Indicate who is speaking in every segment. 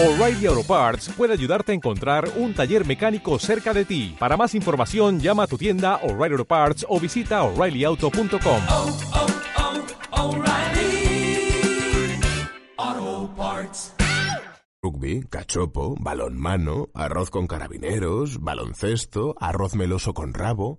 Speaker 1: O'Reilly Auto Parts puede ayudarte a encontrar un taller mecánico cerca de ti. Para más información, llama a tu tienda O'Reilly Auto Parts o visita oreillyauto.com.
Speaker 2: oh, oh, Parts.
Speaker 3: Rugby, cachopo, balonmano, arroz con carabineros, baloncesto, arroz meloso con rabo.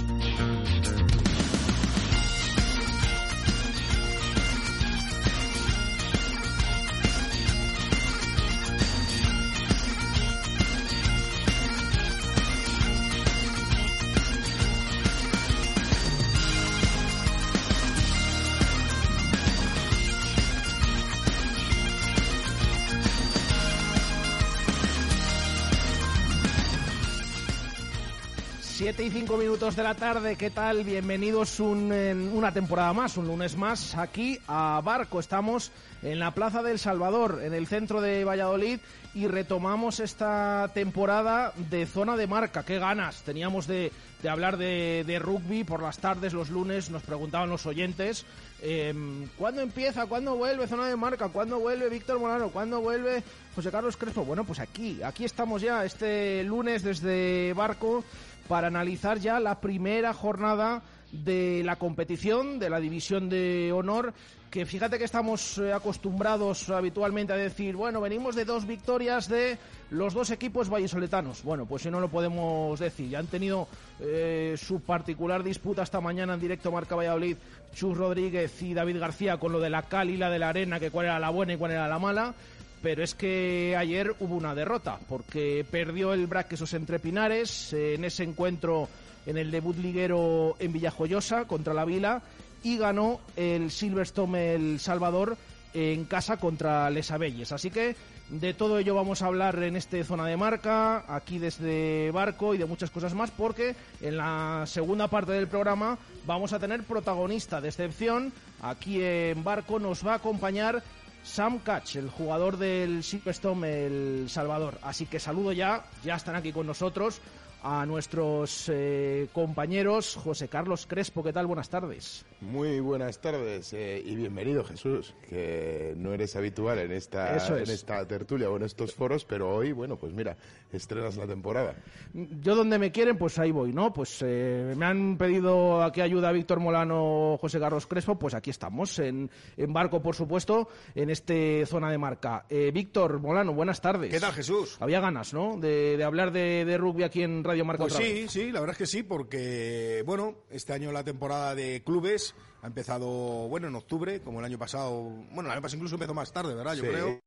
Speaker 4: Siete y cinco minutos de la tarde, ¿qué tal? Bienvenidos un, en una temporada más, un lunes más, aquí a Barco. Estamos en la Plaza del Salvador, en el centro de Valladolid, y retomamos esta temporada de zona de marca. Qué ganas teníamos de, de hablar de, de rugby por las tardes, los lunes, nos preguntaban los oyentes. eh, ¿Cuándo empieza? ¿Cuándo vuelve zona de marca? ¿Cuándo vuelve Víctor Molano? ¿Cuándo vuelve José Carlos Crespo? Bueno, pues aquí, aquí estamos ya este lunes desde Barco para analizar ya la primera jornada de la competición, de la división de honor, que fíjate que estamos eh, acostumbrados habitualmente a decir, bueno, venimos de dos victorias de los dos equipos vallisoletanos. Bueno, pues si no lo podemos decir, ya han tenido eh, su particular disputa esta mañana en directo Marca Valladolid, Chus Rodríguez y David García con lo de la cal y la de la arena, que cuál era la buena y cuál era la mala pero es que ayer hubo una derrota, porque perdió el Braquesos entre Pinares eh, en ese encuentro en el debut liguero en Villajoyosa contra la Vila y ganó el Silverstone El Salvador en casa contra Les Abelles. Así que de todo ello vamos a hablar en este zona de marca, aquí desde Barco y de muchas cosas más, porque en la segunda parte del programa vamos a tener protagonista de excepción. Aquí en Barco nos va a acompañar Sam Catch, el jugador del Silverstone El Salvador. Así que saludo ya, ya están aquí con nosotros a nuestros eh, compañeros José Carlos Crespo. ¿Qué tal? Buenas tardes.
Speaker 5: Muy buenas tardes eh, y bienvenido Jesús, que no eres habitual en esta,
Speaker 4: es.
Speaker 5: en esta tertulia o en estos foros, pero hoy, bueno, pues mira, estrenas la temporada.
Speaker 4: Yo donde me quieren, pues ahí voy, ¿no? Pues eh, me han pedido a que ayuda Víctor Molano, José Carlos Crespo, pues aquí estamos, en, en barco, por supuesto, en este zona de marca. Eh, Víctor Molano, buenas tardes.
Speaker 6: ¿Qué tal, Jesús?
Speaker 4: Había ganas, ¿no? De, de hablar de, de rugby aquí en Radio Marca
Speaker 6: Pues
Speaker 4: otra
Speaker 6: sí,
Speaker 4: vez.
Speaker 6: sí, la verdad es que sí, porque, bueno, este año la temporada de clubes ha empezado, bueno, en octubre, como el año pasado. Bueno, el año pasado incluso empezó más tarde, ¿verdad? Yo
Speaker 5: Sí.
Speaker 6: creo.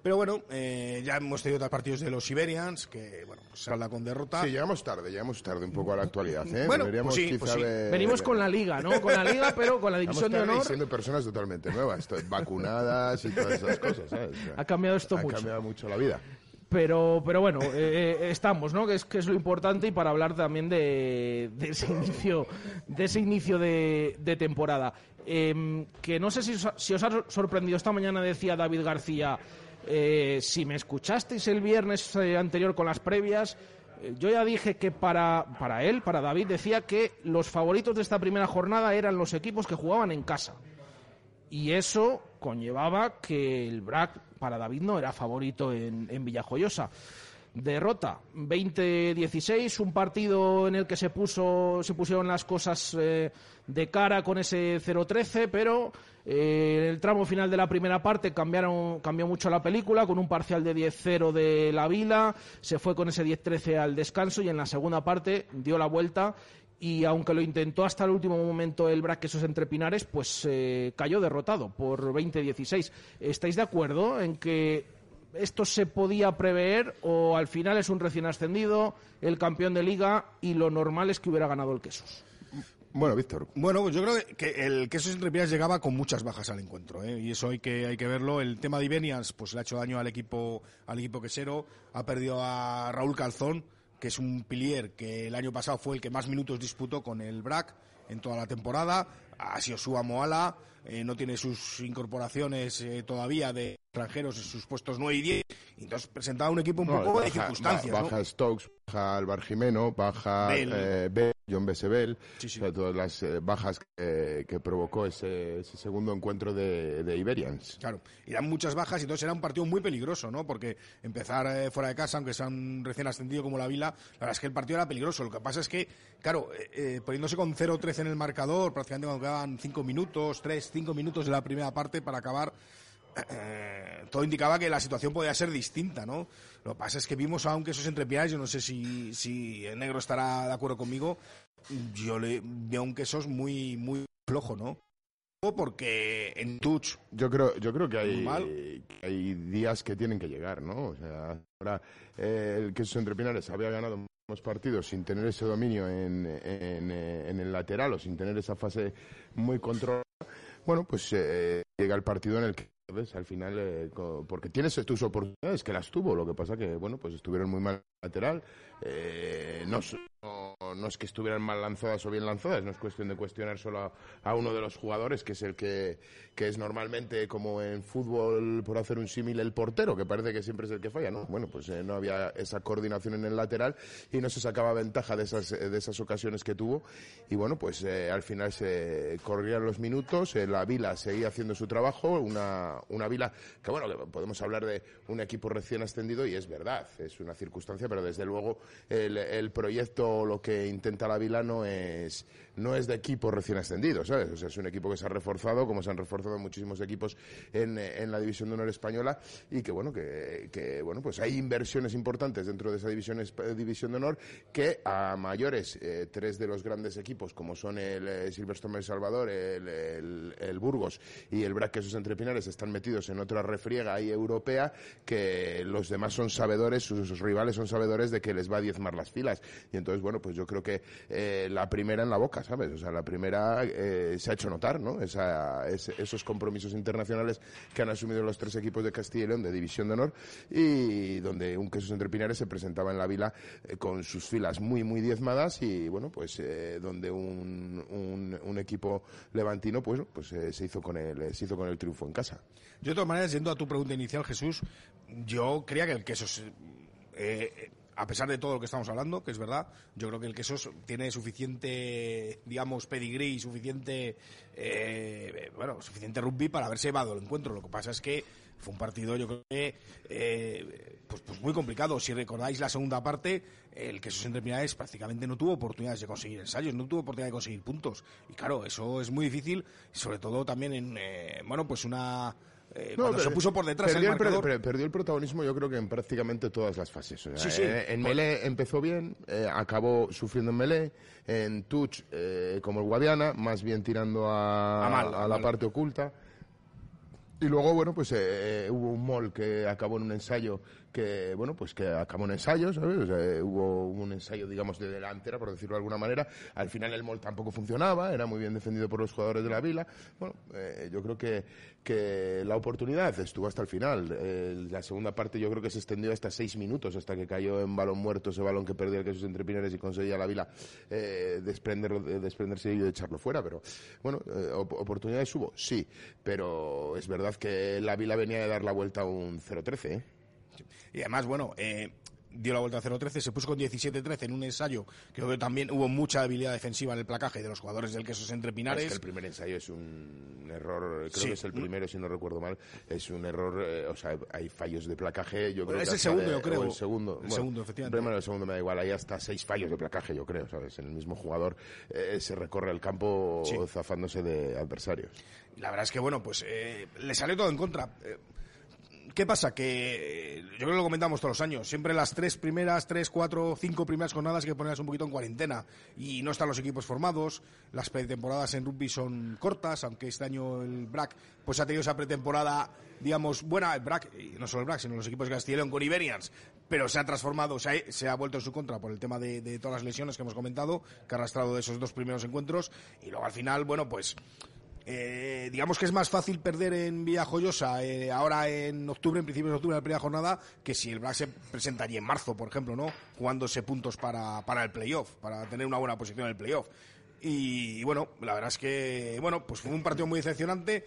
Speaker 6: Pero bueno, eh, ya hemos tenido otros partidos de los Siberians, que, bueno, pues se habla con derrota.
Speaker 5: Sí, llegamos tarde, llegamos tarde un poco a la actualidad. ¿eh?
Speaker 6: Bueno, pues sí,
Speaker 5: quizá
Speaker 6: pues sí.
Speaker 5: de-
Speaker 4: Venimos con la liga, ¿no? Con la liga, pero con la división de honor.
Speaker 5: siendo personas totalmente nuevas, vacunadas y todas esas cosas, ¿sabes? O sea,
Speaker 4: Ha cambiado esto
Speaker 5: ha
Speaker 4: mucho.
Speaker 5: cambiado mucho la vida.
Speaker 4: Pero, pero bueno, eh, eh, estamos, ¿no? Que es, que es lo importante y para hablar también de, de ese inicio, de ese inicio de, de temporada. Em, que no sé si si os ha sorprendido esta mañana decía David García, eh, si me escuchasteis el viernes eh, anterior con las previas, eh, yo ya dije que para, para él, para David, decía que los favoritos de esta primera jornada eran los equipos que jugaban en casa. Y eso conllevaba que el BRAC para David no era favorito en, Villajoyosa. Derrota 20-16, un partido en el que se puso se pusieron las cosas eh, de cara con ese 0-13, pero eh, en el tramo final de la primera parte cambiaron cambió mucho la película con un parcial de 10-0 de la Vila, se fue con ese 10-13 al descanso y en la segunda parte dio la vuelta y aunque lo intentó hasta el último momento el Braquesos entre Pinares, pues eh, cayó derrotado por 20-16. ¿Estáis de acuerdo en que esto se podía prever o al final es un recién ascendido, el campeón de liga y lo normal es que hubiera ganado el Quesos?
Speaker 5: Bueno, Víctor.
Speaker 6: Bueno, pues yo creo que el queso entre piernas llegaba con muchas bajas al encuentro, ¿eh? y eso hay que hay que verlo. El tema de Ibenias, pues le ha hecho daño al equipo al equipo quesero, ha perdido a Raúl Calzón, que es un pilier que el año pasado fue el que más minutos disputó con el BRAC en toda la temporada, ha sido su Moala, eh, no tiene sus incorporaciones eh, todavía de extranjeros en sus puestos 9 y 10, y entonces presentaba un equipo un
Speaker 5: No,
Speaker 6: poco de circunstancias.
Speaker 5: Baja Stokes, baja Alvar Jimeno, baja
Speaker 6: Bell.
Speaker 5: eh, Bell, John Besebel,
Speaker 6: Sí, sí.
Speaker 5: o sea, todas las eh, bajas que, que provocó ese, ese segundo encuentro de, de Iberians.
Speaker 6: Claro, y eran muchas bajas y entonces era un partido muy peligroso, ¿no? Porque empezar eh, fuera de casa, aunque sean recién ascendido como la Vila, la verdad es que el partido era peligroso. Lo que pasa es que, claro, eh, eh, poniéndose con 0-13 en el marcador, prácticamente cuando quedaban 5 minutos, 3, 5 minutos de la primera parte para acabar, eh, todo indicaba que la situación podía ser distinta, ¿no? Lo que pasa es que vimos a un quesos entre pies, yo no sé si, si el negro estará de acuerdo conmigo, yo le veo un quesos muy, muy flojo, ¿no? Porque en touch
Speaker 5: Yo creo, yo creo que hay,
Speaker 6: mal.
Speaker 5: que hay días que tienen que llegar, ¿no? O sea, ahora eh, el queso entre Pinares había ganado partidos sin tener ese dominio en, en, en el lateral o sin tener esa fase muy controlada. Bueno, pues eh, llega el partido en el que ¿ves? al final, eh, porque tienes tus oportunidades, que las tuvo, lo que pasa que, bueno, pues estuvieron muy mal lateral, eh, no, s- no, es que estuvieran mal lanzadas o bien lanzadas, no es cuestión de cuestionar solo a, uno de los jugadores, que es el que, que es normalmente como en fútbol, por hacer un símil, el portero, que parece que siempre es el que falla, ¿no? Bueno, pues eh, no había esa coordinación en el lateral y no se sacaba ventaja de esas, eh, de esas ocasiones que tuvo y bueno, pues eh, al final se corrían los minutos, la Vila seguía haciendo su trabajo, una, una Vila que bueno, podemos hablar de un equipo recién ascendido y es verdad, es una circunstancia, pero desde luego el proyecto, lo que intenta la Vila no es, no es de equipo recién ascendido, ¿sabes? O sea, es un equipo que se ha reforzado, como se han reforzado muchísimos equipos en, en la División de Honor Española y que bueno, que, que, bueno, pues hay inversiones importantes dentro de esa división, división de honor que a mayores, eh, tres de los grandes equipos como son el eh, Silverstone El Salvador, el, el- Burgos y el Brac Quesos Entre Pinares están metidos en otra refriega ahí europea que los demás son sabedores, sus, sus rivales son sabedores de que les va a diezmar las filas. Y entonces, bueno, pues yo creo que eh, la primera en la boca, ¿sabes? O sea, la primera eh, se ha hecho notar, ¿no? Esa, ese- esos compromisos internacionales que han asumido los tres equipos de Castilla y León de División de Honor y donde un Quesos Entre Pinares se presentaba en la vila eh, con sus filas muy, muy diezmadas y, bueno, pues donde un, un, un equipo levantino, pues, pues se hizo con el, se hizo con el triunfo en casa.
Speaker 6: Yo, de todas maneras, yendo a tu pregunta inicial, Jesús, yo creía que el queso, es, eh, a pesar de todo lo que estamos hablando, que es verdad, yo creo que el queso tiene suficiente, digamos, pedigrí y suficiente, eh, bueno, suficiente rugby para haberse llevado el encuentro. Lo que pasa es que fue un partido, yo creo que, eh, pues, pues muy complicado. Si recordáis la segunda parte, el queso entre Pinares prácticamente no tuvo oportunidades de conseguir ensayos, no tuvo oportunidad de conseguir puntos. Y claro, eso es muy difícil, sobre todo también en, eh, bueno, pues una... eh,
Speaker 5: No,
Speaker 6: cuando se puso por detrás
Speaker 5: perdió el,
Speaker 6: marcador.
Speaker 5: perdió el protagonismo yo creo que en prácticamente todas las fases. O sea,
Speaker 6: Sí, sí.
Speaker 5: eh, en Melé empezó bien, eh, acabó sufriendo en Melé, en Touch eh, como el Guadiana, más bien tirando a,
Speaker 6: A mal, a
Speaker 5: la
Speaker 6: mal.
Speaker 5: parte oculta. Y luego, bueno, pues eh, hubo un mall que acabó en un ensayo que, bueno, pues que acabó en ensayo, ¿sabes? O eh, hubo un ensayo, digamos, de delantera, por decirlo de alguna manera. Al final el mall tampoco funcionaba, era muy bien defendido por los jugadores de la Vila. Bueno, eh, yo creo que, que la oportunidad estuvo hasta el final. La segunda parte yo creo que se extendió hasta seis minutos, hasta que cayó en balón muerto ese balón que perdía el Jesús entre Pinares y conseguía la Vila eh, desprenderlo, de- desprenderse y echarlo fuera. Pero, bueno, eh, op- oportunidades hubo, sí, pero es verdad que la Vila venía de dar la vuelta a un 0-13, ¿eh?
Speaker 6: Y además, bueno, eh, dio la vuelta a 0-13, se puso con 17-13 en un ensayo. Creo que también hubo mucha habilidad defensiva en el placaje de los jugadores del Quesos entre
Speaker 5: Es
Speaker 6: Pinares.
Speaker 5: que el primer ensayo es un error, creo
Speaker 6: Sí.
Speaker 5: que es el primero, si no recuerdo mal, es un error, eh, o sea, hay fallos de placaje, yo
Speaker 6: Bueno,
Speaker 5: creo
Speaker 6: es
Speaker 5: que
Speaker 6: el segundo,
Speaker 5: de-
Speaker 6: yo creo.
Speaker 5: el segundo,
Speaker 6: El segundo, efectivamente.
Speaker 5: El primero el segundo me da igual, hay hasta seis fallos de placaje, yo creo, ¿sabes? En el mismo jugador eh, se recorre el campo
Speaker 6: Sí.
Speaker 5: zafándose de adversarios.
Speaker 6: La verdad es que, bueno, pues eh, le salió todo en contra. ¿Qué pasa? Que yo creo que lo comentamos todos los años. Siempre las tres primeras, tres, cuatro, cinco primeras jornadas que ponerlas un poquito en cuarentena. Y no están los equipos formados. Las pretemporadas en rugby son cortas, aunque este año el BRAC pues ha tenido esa pretemporada, digamos, buena. El BRAC, no solo el BRAC, sino los equipos de Castilla con Iberians. Pero se ha transformado, se ha, se ha vuelto en su contra por el tema de todas las lesiones que hemos comentado, que ha arrastrado de esos dos primeros encuentros. Y luego al final, bueno, pues eh, digamos que es más fácil perder en Villajoyosa eh, ahora en octubre, en principio de octubre, la primera jornada, que si el Black se presentaría en marzo, por ejemplo, ¿no? Jugándose puntos para, para el playoff, para tener una buena posición en el playoff. Y, bueno, la verdad es que, bueno, pues fue un partido muy decepcionante.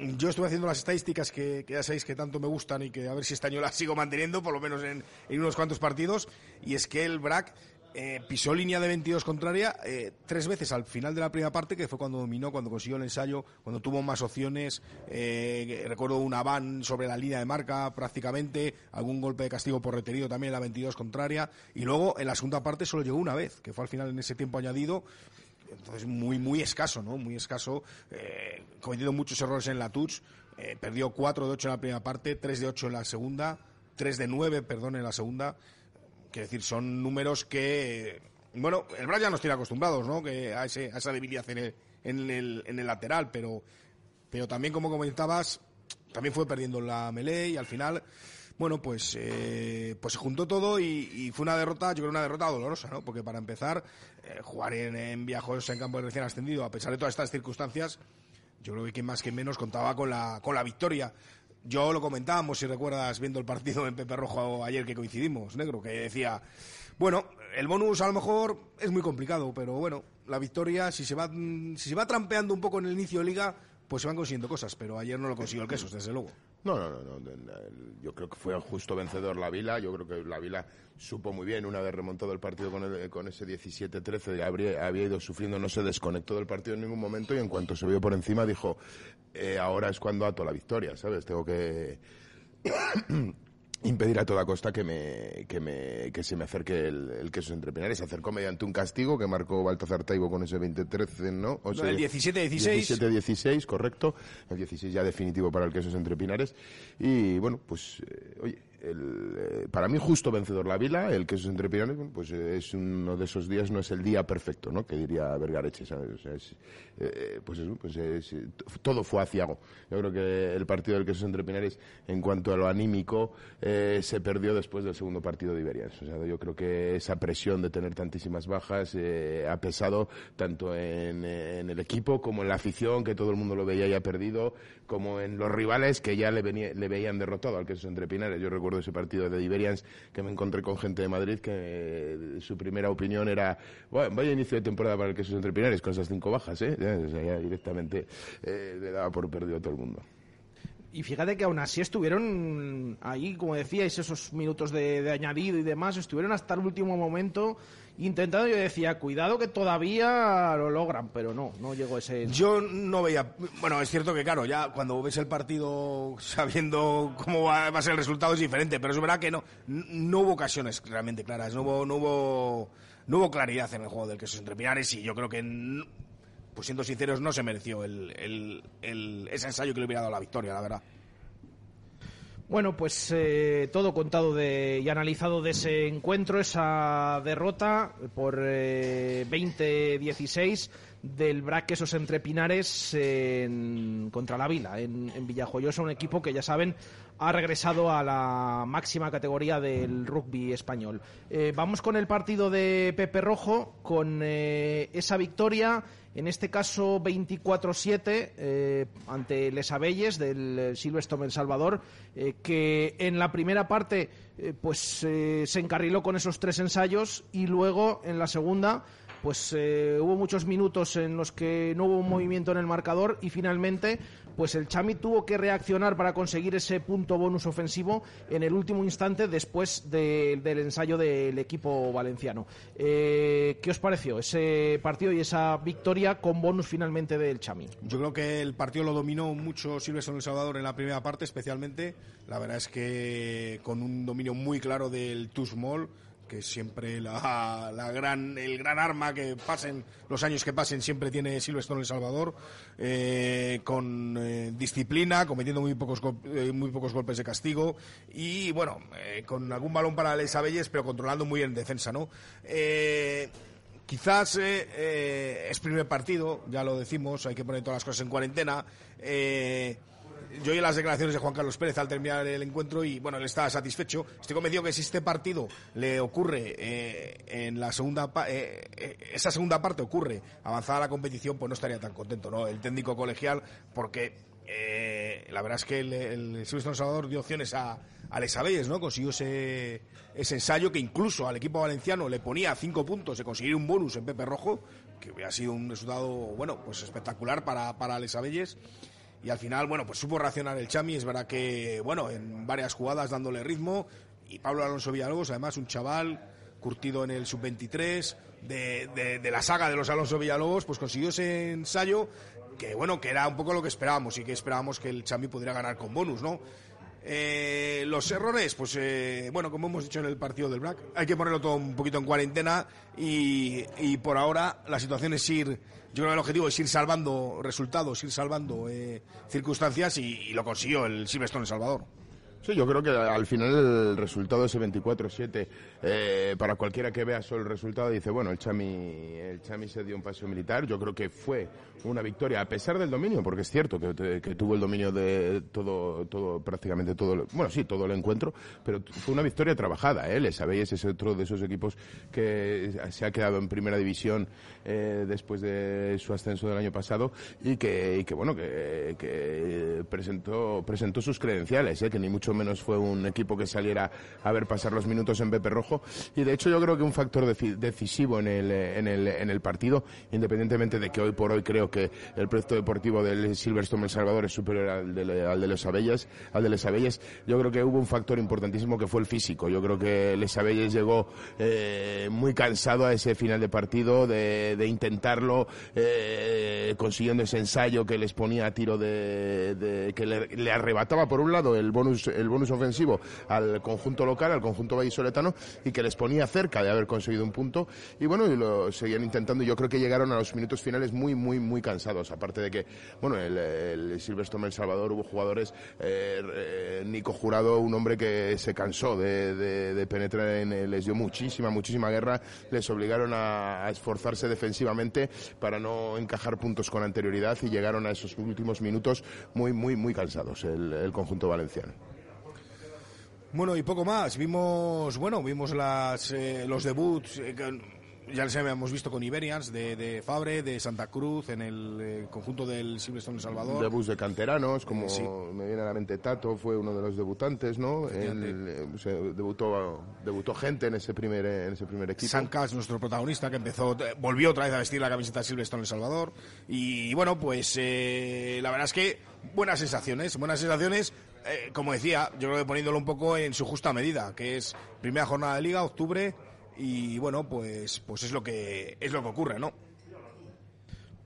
Speaker 6: Yo estuve haciendo las estadísticas que, que ya sabéis que tanto me gustan y que a ver si este año las sigo manteniendo, por lo menos en, en unos cuantos partidos. Y es que el BRAC eh, pisó línea de 22 contraria eh, tres veces al final de la primera parte, que fue cuando dominó, cuando consiguió el ensayo, cuando tuvo más opciones. eh, recuerdo una van sobre la línea de marca prácticamente, algún golpe de castigo por reterido también en la 22 contraria. Y luego en la segunda parte solo llegó una vez, que fue al final en ese tiempo añadido. Entonces, muy, muy escaso, ¿no? Muy escaso. Eh, muchos errores en la touch. Eh, perdió 4 de 8 en la primera parte, 3 de 8 en la segunda, 3 de 9, perdón, en la segunda. Quiero decir, son números que. Bueno, el Brian nos tiene acostumbrados, ¿no? Que a, ese, a esa debilidad en el, en el, en el lateral, pero, pero también, como comentabas, también fue perdiendo la melee y al final, bueno, pues, eh, pues se juntó todo y, fue una derrota, yo creo una derrota dolorosa, ¿no? Porque para empezar, eh, jugar en, en Viajos en campo de recién ascendido, a pesar de todas estas circunstancias, yo creo que más que menos contaba con la, con la victoria. Yo lo comentábamos, si recuerdas, viendo el partido en Pepe Rojo ayer que coincidimos, negro, que decía, bueno, el bonus a lo mejor es muy complicado, pero bueno, la victoria, si se va, si se va trampeando un poco en el inicio de liga, pues se van consiguiendo cosas, pero ayer no lo consiguió el Quesos, desde luego.
Speaker 5: No, no, no, no, Yo creo que fue justo vencedor la Vila. Yo creo que la Vila supo muy bien, una vez remontado el partido con, el- con ese 17-13, habría- había ido sufriendo, no se desconectó del partido en ningún momento y en cuanto se vio por encima dijo, eh, ahora es cuando ato la victoria, ¿sabes? Tengo que impedir a toda costa que me que me que se me acerque el, el queso entre pinares se acercó mediante un castigo que marcó Baltazar Taibo con ese 20-13 no o
Speaker 6: No, el 17-16.
Speaker 5: 17-16 correcto. El 16 ya definitivo para el queso entre pinares y bueno pues eh, oye el, eh, para mí justo vencedor la Vila el queso entre pinares bueno, pues eh, es uno de esos días no es el día perfecto no que diría Vergareche ¿sabes? O sea, es, eh, pues eso pues es, todo fue aciago yo creo que el partido del queso entre pinares en cuanto a lo anímico se perdió después del segundo partido de Iberians o sea yo creo que esa presión de tener tantísimas bajas eh, ha pesado tanto en, en el equipo como en la afición que todo el mundo lo veía ya perdido como en los rivales que ya le, veían derrotado al queso entre pinares yo recuerdo ese partido de Iberians que me encontré con gente de Madrid que eh, su primera opinión era bueno, vaya inicio de temporada para el queso entre pinares con esas cinco bajas ¿eh? Directamente eh, le daba por perdido a todo el mundo
Speaker 4: Y fíjate que aún así estuvieron ahí, como decíais, esos minutos de, de añadido y demás, estuvieron hasta el último momento intentando. Yo decía, cuidado que todavía lo logran, pero no, no llegó ese.
Speaker 6: Yo no veía. Bueno, es cierto que, claro, ya cuando ves el partido sabiendo cómo va, a ser el resultado es diferente, pero es verdad que no, no hubo ocasiones realmente claras, no hubo, no hubo, no hubo claridad en el juego del queso entre Pinares y yo creo que, n- pues siendo sinceros, no se mereció el, el- el- ese ensayo que le hubiera dado la victoria, la verdad.
Speaker 4: Bueno, pues eh, todo contado de, y analizado de ese encuentro, esa derrota por eh, 20-16 del Braquesos entre Pinares en- contra la Vila, en, en Villajoyosa, un equipo que ya saben ha regresado a la máxima categoría del rugby español. Eh, vamos con el partido de Pepe Rojo, con eh, esa victoria en este caso 24-7 eh, ante Les Abelles del eh, Silverstone El Salvador, eh, que en la primera parte pues se encarriló con esos tres ensayos y luego en la segunda pues hubo muchos minutos en los que no hubo un movimiento en el marcador y finalmente pues el Chami tuvo que reaccionar para conseguir ese punto bonus ofensivo en el último instante después de- del ensayo del equipo valenciano. Eh, ¿Qué os pareció ese partido y esa victoria con bonus finalmente del Chami?
Speaker 6: Yo creo que el partido lo dominó mucho Silverstone El Salvador en la primera parte, especialmente. La verdad es que con un dominio muy claro del too small, que siempre la, la gran, el gran arma que pasen los años que pasen siempre tiene Silverstone El Salvador, eh, con eh, disciplina, cometiendo muy pocos, eh, muy pocos golpes de castigo y bueno, con algún balón para Les Abelles, pero controlando muy bien en defensa, ¿no? Quizás es primer partido, ya lo decimos, hay que poner todas las cosas en cuarentena. Yo oí las declaraciones de Juan Carlos Pérez al terminar el encuentro y bueno, él está satisfecho. Estoy convencido que si este partido le ocurre eh, en la segunda eh, eh, esa segunda parte ocurre avanzada la competición, pues no estaría tan contento, ¿no? El técnico colegial, porque eh, la verdad es que el, el Silvestre Salvador dio opciones a, a ¿no? Consiguió ese, ese ensayo que incluso al equipo valenciano le ponía cinco puntos de conseguir un bonus en Pepe Rojo, que hubiera sido un resultado, bueno, pues espectacular para, para Les Abelles. Y al final, bueno, pues supo reaccionar el Chami. Es verdad que, bueno, en varias jugadas dándole ritmo. Y Pablo Alonso Villalobos, además, un chaval curtido en el sub-23 de, de- de la saga de los Alonso Villalobos, pues consiguió ese ensayo que, bueno, que era un poco lo que esperábamos y que esperábamos que el Chami pudiera ganar con bonus, ¿no? Eh, los errores, pues eh, bueno, como hemos dicho en el partido del Black, hay que ponerlo todo un poquito en cuarentena y, por ahora la situación es ir, yo creo que el objetivo es ir salvando resultados, ir salvando eh, circunstancias y, y lo consiguió el Silverstone en Salvador.
Speaker 5: Sí, yo creo que al final el resultado ese 24-7, eh, para cualquiera que vea solo el resultado, dice, bueno, el Chami, el Chami se dio un paseo militar. Yo creo que fue una victoria, a pesar del dominio, porque es cierto que, tuvo el dominio de todo, todo, prácticamente todo, bueno, sí, todo el encuentro, pero fue una victoria trabajada, ¿eh? Les sabéis, es otro de esos equipos que se ha quedado en primera división eh, después de su ascenso del año pasado y que, y que bueno, que, que presentó, presentó sus credenciales, ¿eh? que ni mucho menos fue un equipo que saliera a ver pasar los minutos en Pepe Rojo. Y de hecho yo creo que un factor decisivo en el, en, el, en el partido, independientemente de que hoy por hoy creo que el proyecto deportivo del Silverstone El Salvador es superior al de, al de los Abellas, al de Les Abelles, yo creo que hubo un factor importantísimo que fue el físico. Yo creo que Les Abelles llegó eh, muy cansado a ese final de partido de, de intentarlo, eh, consiguiendo ese ensayo que les ponía a tiro de, de- que le, le arrebataba por un lado el bonus el bonus ofensivo al conjunto local, al conjunto vallisoletano y que les ponía cerca de haber conseguido un punto y bueno, y lo seguían intentando. Yo creo que llegaron a los minutos finales muy muy muy cansados, aparte de que bueno, el, el Silverstone El Salvador hubo jugadores eh, eh, Nico Jurado, un hombre que se cansó de, de- penetrar en les dio muchísima muchísima guerra, les obligaron a, esforzarse defensivamente para no encajar puntos con anterioridad y llegaron a esos últimos minutos muy muy muy cansados el conjunto valenciano.
Speaker 6: Bueno, y poco más. Vimos, bueno, vimos las, eh, los debuts, eh, que ya les habíamos visto con Iberians, de, de Fabre, de Santa Cruz, en el eh, conjunto del Silverstone El Salvador.
Speaker 5: Debuts de canteranos, como
Speaker 6: Sí.
Speaker 5: me viene a la mente Tato, fue uno de los debutantes, ¿no? Eh, se debutó, debutó gente en ese primer, en ese primer equipo.
Speaker 6: Sancas, nuestro protagonista, que empezó, eh, volvió otra vez a vestir la camiseta de Silverstone El Salvador. Y bueno, pues eh, la verdad es que buenas sensaciones, buenas sensaciones, eh, como decía, yo creo que poniéndolo un poco en su justa medida, que es primera jornada de liga, octubre, y bueno, pues, pues es lo que es lo que ocurre, ¿no?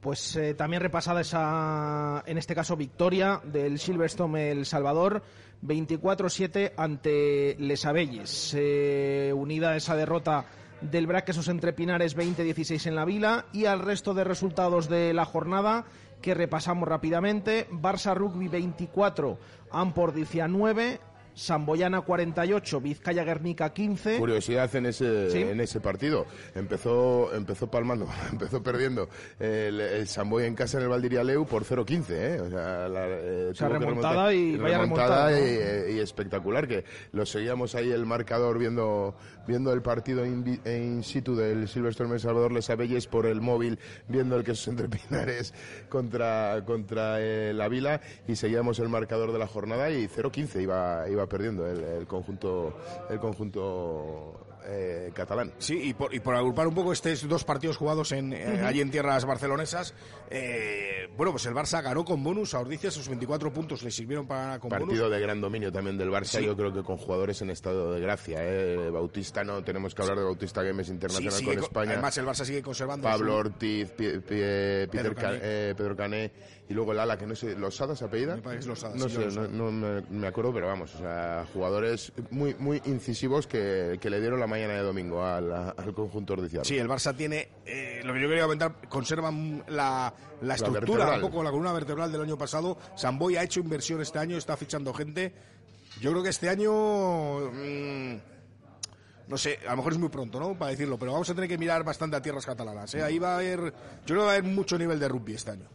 Speaker 4: Pues eh, también repasada esa, en este caso, victoria del Silverstone El Salvador, 24-7 ante Les Abelles. Eh, unida a esa derrota del Braquesos entre Pinares 20-16 en la Vila y al resto de resultados de la jornada que repasamos rápidamente. Barça Rugby 24, Ampordicia 9, Samboyana 48, Vizcaya Guernica 15.
Speaker 5: Curiosidad en ese,
Speaker 4: Sí.
Speaker 5: en ese partido. Empezó, empezó palmando, empezó perdiendo el, el Samboy en casa en el Valdirialeu por 0-15, ¿eh? O sea, la, eh,
Speaker 4: O sea, remontada y vaya
Speaker 5: remontada
Speaker 4: remontada, ¿no?
Speaker 5: y, eh, y espectacular, que lo seguíamos ahí el marcador viendo, viendo el partido in, vi- in situ del Silverstone El Salvador Les Abelles por el móvil, viendo el que es entre Pinares contra, contra eh, la Vila y seguíamos el marcador de la jornada y 0-15 iba, iba perdiendo el, el conjunto, el conjunto eh, catalán.
Speaker 6: Sí, y por, y por agrupar un poco estos dos partidos jugados en, eh, allí en tierras barcelonesas, eh, bueno, pues el Barça ganó con bonus a Ordizia, sus 24 puntos le sirvieron para ganar con
Speaker 5: Partido
Speaker 6: bonus.
Speaker 5: de gran dominio también del Barça,
Speaker 6: Sí.
Speaker 5: yo creo que con jugadores en estado de gracia. ¿eh? Bautista no, tenemos que hablar de Bautista Games
Speaker 6: Sí,
Speaker 5: Internacional
Speaker 6: sigue
Speaker 5: con España.
Speaker 6: Además, el Barça sigue conservando.
Speaker 5: Pablo
Speaker 6: su-
Speaker 5: Ortiz, Pi- eh, Peter
Speaker 6: Pedro Cané.
Speaker 5: Pedro Cané y luego el ala, que no sé, ¿Losada se apellida?
Speaker 6: Me Losada,
Speaker 5: No
Speaker 6: sí,
Speaker 5: sé,
Speaker 6: Losada.
Speaker 5: no, no me, acuerdo, pero vamos, o sea, jugadores muy, muy incisivos que, que le dieron la mañana de domingo al, al conjunto ordiciano.
Speaker 6: Sí, el Barça tiene, eh, lo que yo quería comentar, conservan la, la estructura, un poco la columna vertebral del año pasado. Samboy ha hecho inversión este año, está fichando gente. Yo creo que este año, mm, no sé, a lo mejor es muy pronto, ¿no? Para decirlo, pero vamos a tener que mirar bastante a tierras catalanas. ¿eh? Ahí va a haber, yo creo que va a haber mucho nivel de rugby este año.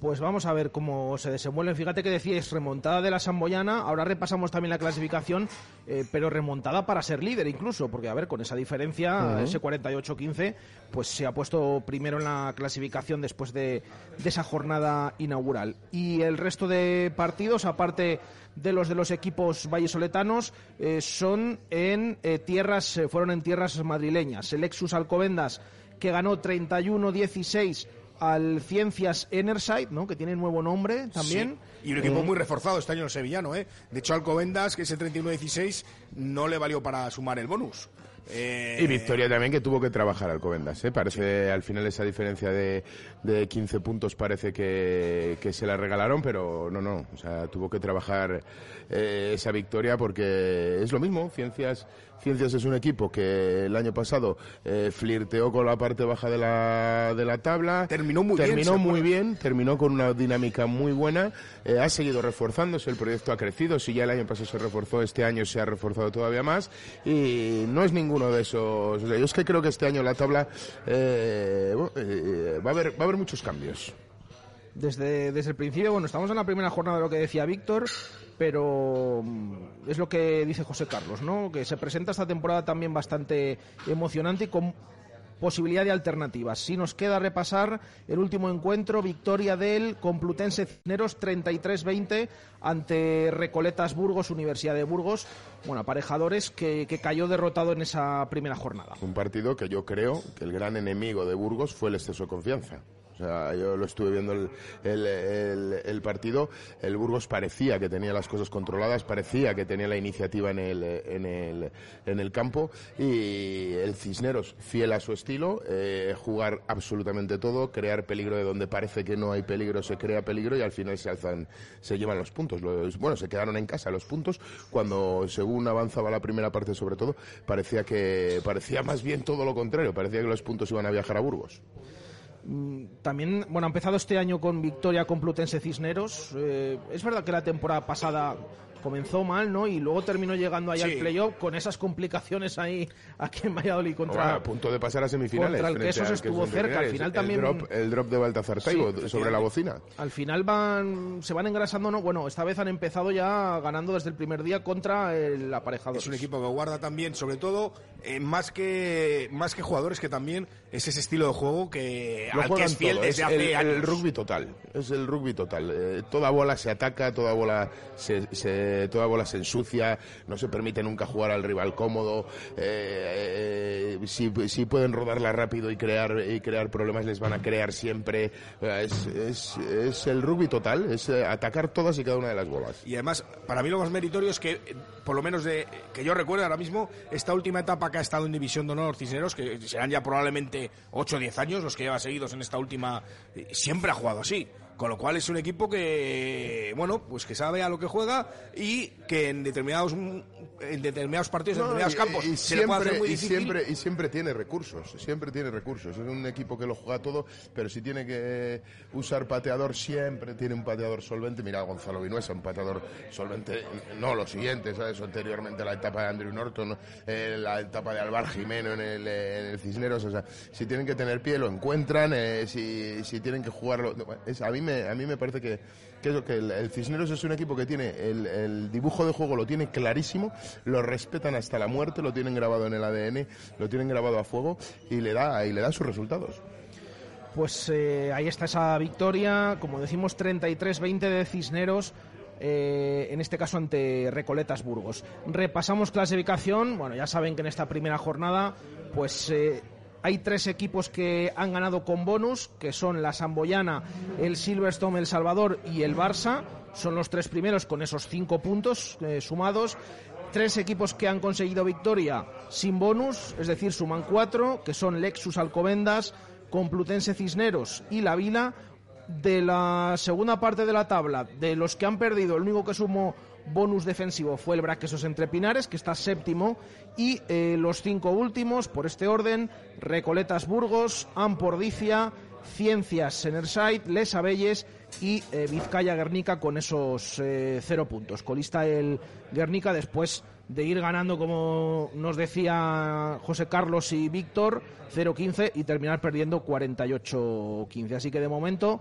Speaker 4: Pues vamos a ver cómo se desenvuelven. Fíjate que decíais remontada de la Samboyana, ahora repasamos también la clasificación, eh, pero remontada para ser líder incluso, porque a ver, con esa diferencia, ese 48-15, pues se ha puesto primero en la clasificación después de, de esa jornada inaugural. Y el resto de partidos, aparte de los de los equipos vallesoletanos, eh, son en eh, tierras, fueron en tierras madrileñas. El Lexus Alcobendas, que ganó 31-16 al Ciencias Enerside, ¿no? que tiene nuevo nombre también.
Speaker 6: Sí. Y un equipo
Speaker 4: Eh,
Speaker 6: muy reforzado este año el sevillano, ¿eh? De hecho, Alcobendas, que ese 31-16, no le valió para sumar el bonus. Eh,
Speaker 5: Y victoria también que tuvo que trabajar Alcobendas, ¿eh? Parece al final esa diferencia de, de 15 puntos parece que, que se la regalaron, pero no, no. O sea, tuvo que trabajar eh, esa victoria porque es lo mismo. Ciencias, Ciencias es un equipo que el año pasado eh, flirteó con la parte baja de la, de la tabla.
Speaker 6: Terminó muy bien,
Speaker 5: terminó
Speaker 6: ¿se
Speaker 5: muy bien, terminó con una dinámica muy buena. eh, ha seguido reforzándose, el proyecto ha crecido. Si ya el año pasado se reforzó, este año se ha reforzado todavía más. Y no es ninguno de esos. O sea, yo es que creo que este año la tabla eh, eh, va, a haber, va a haber muchos cambios.
Speaker 4: desde, desde el principio, bueno, estamos en la primera jornada de lo que decía Víctor, pero mm, es lo que dice José Carlos, ¿no? Que se presenta esta temporada también bastante emocionante y con posibilidad de alternativas. Si nos queda repasar el último encuentro, victoria del Complutense Cisneros 33-20 ante Recoletas Burgos, Universidad de Burgos, bueno, aparejadores que, que cayó derrotado en esa primera jornada.
Speaker 5: Un partido que yo creo que el gran enemigo de Burgos fue el exceso de confianza. O sea, yo lo estuve viendo el, el- el- partido. El Burgos parecía que tenía las cosas controladas, parecía que tenía la iniciativa en el, en el, en el campo. Y el Cisneros, fiel a su estilo, eh, jugar absolutamente todo, crear peligro de donde parece que no hay peligro, se crea peligro y al final se alzan, se llevan los puntos. Los- bueno, se quedaron en casa los puntos cuando, según avanzaba la primera parte, sobre todo, parecía que parecía más bien todo lo contrario. Parecía que los puntos iban a viajar a Burgos.
Speaker 4: También, bueno, ha empezado este año con victoria Complutense Cisneros. Eh, es verdad que la temporada pasada comenzó mal, ¿no? Y luego terminó llegando ahí
Speaker 6: Sí.
Speaker 4: al playoff con esas complicaciones ahí aquí en Valladolid contra...
Speaker 5: A punto de pasar a semifinales.
Speaker 4: contra el Quesos
Speaker 5: al
Speaker 4: estuvo cerca, al final
Speaker 5: el
Speaker 4: también-
Speaker 5: Drop, el drop de Baltazar
Speaker 4: Sí,
Speaker 5: Taibo sobre la bocina.
Speaker 4: Al final van, se van engrasando, ¿no? Bueno, esta vez han empezado ya ganando desde el primer día contra el aparejador.
Speaker 6: Es un equipo que guarda también, sobre todo, eh, más que más que jugadores, que también es ese estilo de juego que,
Speaker 5: Lo
Speaker 6: al que es fiel
Speaker 5: todo,
Speaker 6: desde
Speaker 5: es
Speaker 6: hace
Speaker 5: el,
Speaker 6: años.
Speaker 5: el rugby total, es el rugby total. Eh, toda bola se ataca, toda bola se, se- toda bola se ensucia, no se permite nunca jugar al rival cómodo. eh, eh, si, si pueden rodarla rápido y crear y crear problemas, les van a crear siempre. Eh, Es, es, es el rugby total, es eh, atacar todas y cada una de las bolas.
Speaker 6: Y además, para mí lo más meritorio es que, eh, por lo menos de que yo recuerdo ahora mismo, esta última etapa que ha estado en División de Honor Cisneros, que serán ya probablemente 8 o 10 años los que lleva seguidos en esta última, eh, siempre ha jugado así. Con lo cual es un equipo que, bueno, pues que sabe a lo que juega y que en determinados, en determinados partidos, en determinados
Speaker 5: y-
Speaker 6: campos,
Speaker 5: y
Speaker 6: se le puede hacer
Speaker 5: siempre-
Speaker 6: muy
Speaker 5: y siempre, y siempre tiene recursos, siempre tiene recursos. Es un equipo que lo juega todo, pero si tiene que usar pateador, siempre tiene un pateador solvente. Mira, Gonzalo Vinuesa, un pateador solvente, no lo siguiente, ¿sabes? Anteriormente la etapa de Andrew Norton, eh, la etapa de Alvar Jimeno en el, en el Cisneros, o sea, si tienen que tener pie, lo encuentran, eh, si, si tienen que jugarlo. Es, a, mí me, a mí me parece que, que, eso, que el, Cisneros es un equipo que tiene el, el dibujo de juego, lo tiene clarísimo, lo respetan hasta la muerte, lo tienen grabado en el ADN, lo tienen grabado a fuego y le da, y le da sus resultados.
Speaker 4: Pues eh, ahí está esa victoria, como decimos, 33-20 de Cisneros. eh, en este caso ante Recoletas Burgos. Repasamos clasificación. Bueno, ya saben que en esta primera jornada, pues eh, hay tres equipos que han ganado con bonus, que son la Samboyana, el Silverstone, el Salvador y el Barça. Son los tres primeros con esos cinco puntos eh, sumados. Tres equipos que han conseguido victoria sin bonus, es decir, suman cuatro, que son Lexus Alcobendas, Complutense Cisneros y La Vila. de la segunda parte de la tabla, de los que han perdido, el único que sumó bonus defensivo fue el Braquesos Entre Pinares, que está séptimo, y eh, los cinco últimos, por este orden, Recoletas Burgos, Ampordicia, Ciencias Senerside, Les Abelles y eh, Vizcaya Guernica con esos eh, cero puntos. Colista el Guernica después de ir ganando, como nos decía José Carlos y Víctor, 0-15 y terminar perdiendo 48-15. Así que de momento,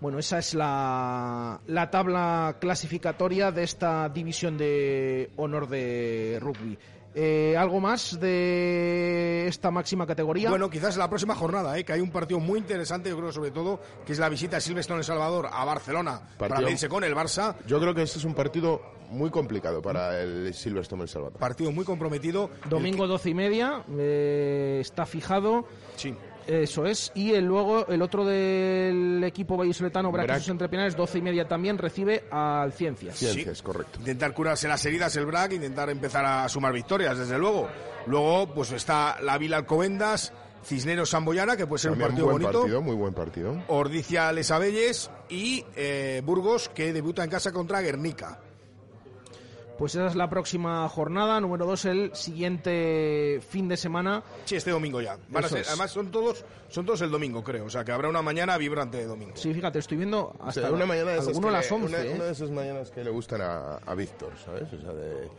Speaker 4: bueno, esa es la, la tabla clasificatoria de esta división de honor de rugby. Eh, ¿Algo más de esta máxima categoría?
Speaker 6: Bueno, quizás la próxima jornada, ¿eh? que hay un partido muy interesante, yo creo sobre todo, que es la visita de Silverstone en Salvador a Barcelona para
Speaker 5: Partido-
Speaker 6: medirse con el Barça.
Speaker 5: Yo creo que este es un partido muy complicado para el Silverstone El Salvador.
Speaker 6: Partido muy comprometido.
Speaker 4: Domingo 12 y media, eh, está fijado.
Speaker 6: Sí.
Speaker 4: Eso es. Y el, luego el otro del equipo vallisoletano, Braquesos
Speaker 5: Brac.
Speaker 4: Entre Pinares, 12 y media también, recibe al Ciencias.
Speaker 5: Ciencias, correcto.
Speaker 6: Intentar curarse las heridas el BRAC, intentar empezar a sumar victorias, desde luego. Luego, pues está la Vila Alcobendas, Cisneros Samboyana, que puede ser
Speaker 5: También
Speaker 6: un partido
Speaker 5: buen
Speaker 6: bonito.
Speaker 5: partido, muy buen partido.
Speaker 6: Ordicia Les Abelles y eh, Burgos, que debuta en casa contra Guernica.
Speaker 4: Pues esa es la próxima jornada, número 2, el siguiente fin de semana.
Speaker 6: Sí, este domingo ya. Van a
Speaker 4: Eso
Speaker 6: ser-
Speaker 4: es.
Speaker 6: además son todos, son todos el domingo, creo. O sea, que habrá una mañana vibrante de domingo.
Speaker 4: Sí, fíjate, estoy viendo
Speaker 5: O
Speaker 4: hasta
Speaker 5: sea, una mañana de esas
Speaker 4: alguno a las
Speaker 5: le-
Speaker 4: 11.
Speaker 5: una,
Speaker 4: ¿eh?
Speaker 5: una de esas mañanas que le gustan a, a Víctor, ¿sabes? O sea, de,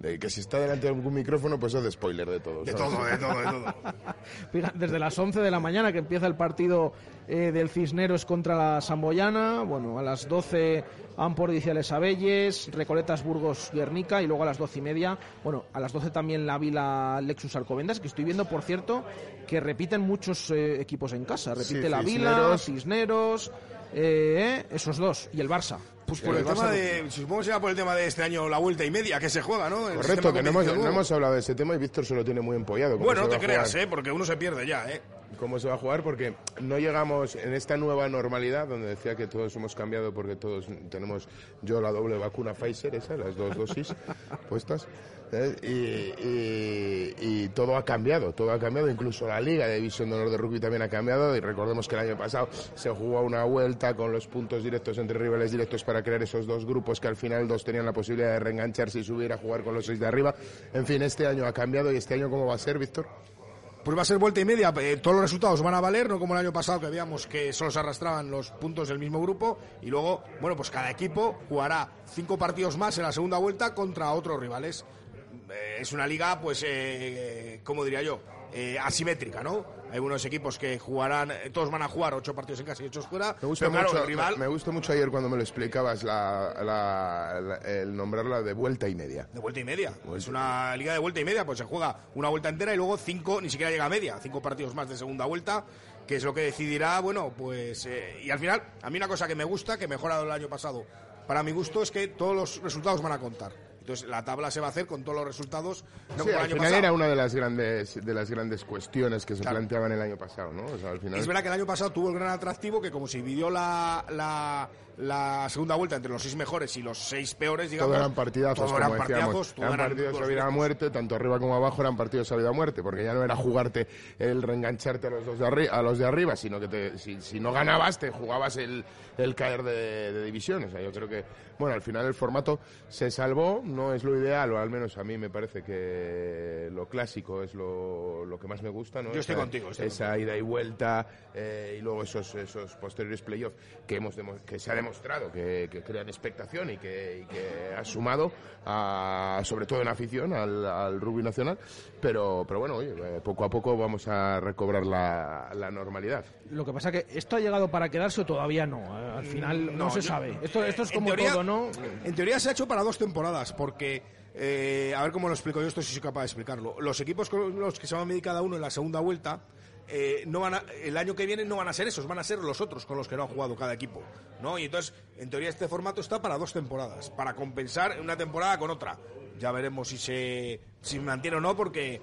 Speaker 5: de que si está delante de algún micrófono, pues hace spoiler de todo.
Speaker 6: De
Speaker 5: ¿sabes?
Speaker 6: todo, de todo, de todo.
Speaker 4: Fíjate, desde las 11 de la mañana que empieza el partido eh, del Cisneros contra la Samboyana, bueno, a las 12 Ampordiciales Abelles, Recoletas Burgos Guernica y luego a las 12 y media, bueno, a las 12 también la Vila Lexus Alcobendas, que estoy viendo, por cierto, que repiten muchos eh, equipos en casa. Repite
Speaker 5: Sí,
Speaker 4: la Vila,
Speaker 5: Cisneros.
Speaker 4: Eh, esos dos, y el Barça.
Speaker 6: Pues por el,
Speaker 5: Barça
Speaker 6: tema
Speaker 5: no-
Speaker 6: de. Supongo que será por el tema de este año la vuelta y media que se juega, ¿no? El
Speaker 5: Correcto, que no hemos, no hemos hablado de ese tema y Víctor se lo tiene muy empollado. ¿Cómo
Speaker 6: Bueno, no te creas? ¿eh? Porque uno se pierde ya, ¿eh?
Speaker 5: cómo se va a jugar porque no llegamos en esta nueva normalidad donde decía que todos hemos cambiado porque todos tenemos yo la doble vacuna Pfizer esa las dos dosis puestas ¿eh? Y, y- y todo ha cambiado todo ha cambiado incluso la liga de división de honor de rugby también ha cambiado y recordemos que el año pasado se jugó una vuelta con los puntos directos entre rivales directos para crear esos dos grupos que al final dos tenían la posibilidad de reengancharse y subir a jugar con los seis de arriba en fin este año ha cambiado y este año cómo va a ser Víctor
Speaker 6: Pues va a ser vuelta y media. eh, todos los resultados van a valer, no como el año pasado que veíamos que solo se arrastraban los puntos del mismo grupo. Y luego, bueno, pues cada equipo jugará cinco partidos más en la segunda vuelta contra otros rivales. Eh, es una liga, pues, eh, ¿cómo diría yo? Eh, asimétrica, ¿no? Hay unos equipos que jugarán, eh, todos van a jugar ocho partidos en casa y ocho fuera.
Speaker 5: Me gusta,
Speaker 6: pero claro,
Speaker 5: mucho,
Speaker 6: el rival
Speaker 5: me, me gustó mucho ayer cuando me lo explicabas la, la- la- el nombrarla de vuelta y media.
Speaker 6: De vuelta y media. Es una liga de vuelta y media, pues se juega una vuelta entera y luego cinco, ni siquiera llega a media, cinco partidos más de segunda vuelta, que es lo que decidirá, bueno, pues. eh, y al final, a mí una cosa que me gusta, que mejorado el año pasado, para mi gusto, es que todos los resultados van a contar. Entonces, la tabla se va a hacer con todos los resultados, no
Speaker 5: Sí,
Speaker 6: como el
Speaker 5: al
Speaker 6: año
Speaker 5: final
Speaker 6: pasado.
Speaker 5: era una de las grandes de las grandes cuestiones que se
Speaker 6: Claro.
Speaker 5: planteaban el año pasado, ¿no? O sea, al final
Speaker 6: Es verdad que el año pasado tuvo el gran atractivo que como se dividió la, la, la segunda vuelta entre los seis mejores y los seis peores, digamos.
Speaker 5: todo eran partidazos,
Speaker 6: todo
Speaker 5: como
Speaker 6: eran
Speaker 5: decíamos.
Speaker 6: partidazos, todo
Speaker 5: eran partidos a vida a muerte, tanto arriba como abajo eran partidos a vida a muerte, porque ya no era jugarte el reengancharte a los dos de arriba, a los de arriba, sino que te- si, si no ganabas te jugabas el, el caer de, de división. O sea, yo creo que, bueno, al final el formato se salvó, no es lo ideal, o al menos a mí me parece que lo clásico es lo, lo que más me gusta, ¿no?
Speaker 6: Yo estoy
Speaker 5: Esa-
Speaker 6: contigo, estoy
Speaker 5: esa ida y vuelta eh, y luego esos esos posteriores playoffs que hemos que se ha demostrado que, que crean expectación y que, y que ha sumado a, sobre todo en afición al, al rugby nacional pero pero bueno oye, eh, poco a poco vamos a recobrar la, la normalidad
Speaker 4: Lo que pasa que esto ha llegado para quedarse o todavía no. eh, Al final no,
Speaker 6: No,
Speaker 4: se
Speaker 6: yo-
Speaker 4: sabe. Esto, esto es como
Speaker 6: teoría-
Speaker 4: todo, ¿no?
Speaker 6: En teoría se ha hecho para dos temporadas, porque, eh, a ver cómo lo explico yo, esto si soy capaz de explicarlo. Los equipos con los que se van a medir cada uno en la segunda vuelta, eh, no van el año que viene no van a ser esos, van a ser los otros con los que no ha jugado cada equipo. ¿no? Y entonces, en teoría, este formato está para dos temporadas, para compensar una temporada con otra. Ya veremos si se si mantiene o no, porque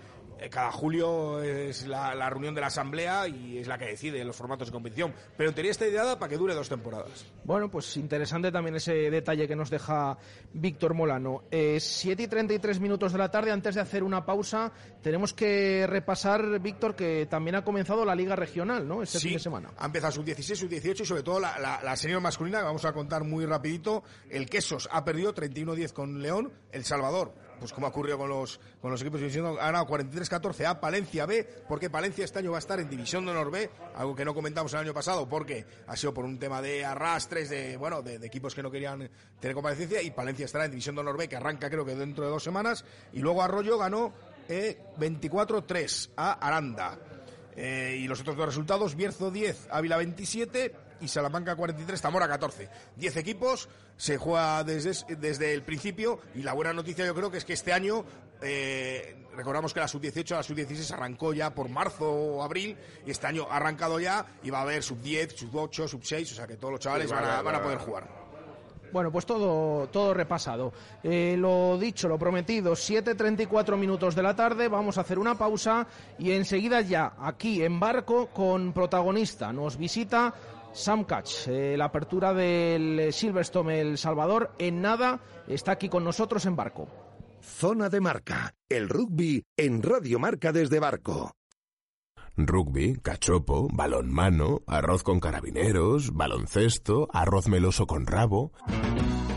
Speaker 6: cada julio es la, la reunión de la asamblea y es la que decide los formatos de competición. Pero en teoría está ideada para que dure dos temporadas.
Speaker 4: Bueno, pues interesante también ese detalle que nos deja Víctor Molano. Eh, 7 y 33 minutos de la tarde, antes de hacer una pausa, tenemos que repasar, Víctor, que también ha comenzado la Liga Regional, ¿no? Este
Speaker 6: Sí,
Speaker 4: fin de semana.
Speaker 6: Ha empezado sub 16, sub 18 y sobre todo la, la, la senior masculina, que vamos a contar muy rapidito. El Quesos ha perdido 31-10 con León. El Salvador, pues como ha ocurrido con los, con los equipos de división, ha ganado 43-14 a Palencia B, porque Palencia este año va a estar en División de Honor B, algo que no comentamos el año pasado, porque ha sido por un tema de arrastres, de, bueno, de, equipos que no querían tener comparecencia, y Palencia estará en División de Honor B, que arranca creo que dentro de dos semanas, y luego Arroyo ganó eh, 24-3 a Aranda. Eh, y los otros dos resultados, Bierzo 10, Ávila 27 y Salamanca 43, Zamora 14. 10 equipos, se juega desde, desde el principio y la buena noticia yo creo que es que este año, eh, recordamos que la sub-18, la sub-16 arrancó ya por marzo o abril y este año ha arrancado ya y va a haber sub-10, sub-8, sub-6, o sea que todos los chavales
Speaker 5: Sí,
Speaker 6: van,
Speaker 5: va,
Speaker 6: a, van a
Speaker 5: va,
Speaker 6: poder jugar.
Speaker 4: Bueno, pues todo, todo repasado. Eh, lo dicho, lo prometido, 7.34 minutos de la tarde, vamos a hacer una pausa y enseguida ya, aquí en barco, con protagonista, nos visita Sam Catch, eh, la apertura del Silverstone El Salvador, en nada, está aquí con nosotros en barco.
Speaker 7: Zona de marca. El rugby en Radio Marca desde Barco.
Speaker 3: Rugby, cachopo, balonmano, arroz con carabineros, baloncesto, arroz meloso con rabo.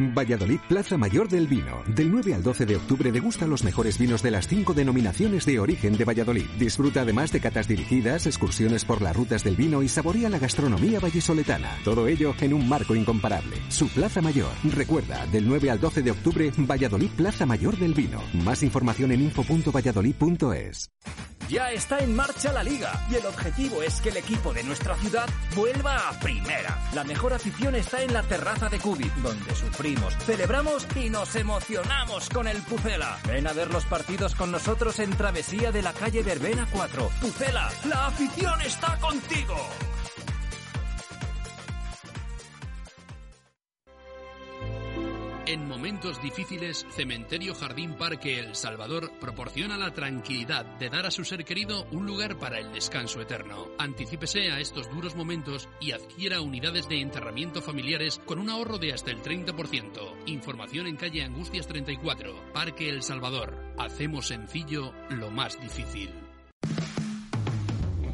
Speaker 8: Valladolid Plaza Mayor del Vino. Del 9 al 12 de octubre degusta los mejores vinos de las cinco denominaciones de origen de Valladolid. Disfruta además de catas dirigidas, excursiones por las rutas del vino y saborea la gastronomía vallisoletana. Todo ello en un marco incomparable. Su Plaza Mayor. Recuerda, del 9 al 12 de octubre, Valladolid Plaza Mayor del Vino. Más información en info.valladolid.es.
Speaker 9: Ya está en marcha la liga y el objetivo es que el equipo de nuestra ciudad vuelva a primera. La mejor afición está en la terraza de Cubi, donde celebramos y nos emocionamos con el Pucela. Ven a ver los partidos con nosotros en Travesía de la calle Verbena 4. Pucela, la afición está contigo.
Speaker 10: Difíciles, Cementerio Jardín Parque El Salvador proporciona la tranquilidad de dar a su ser querido un lugar para el descanso eterno. Anticípese a estos duros momentos y adquiera unidades de enterramiento familiares con un ahorro de hasta el 30%. Información en calle Angustias 34, Parque El Salvador. Hacemos sencillo lo más difícil.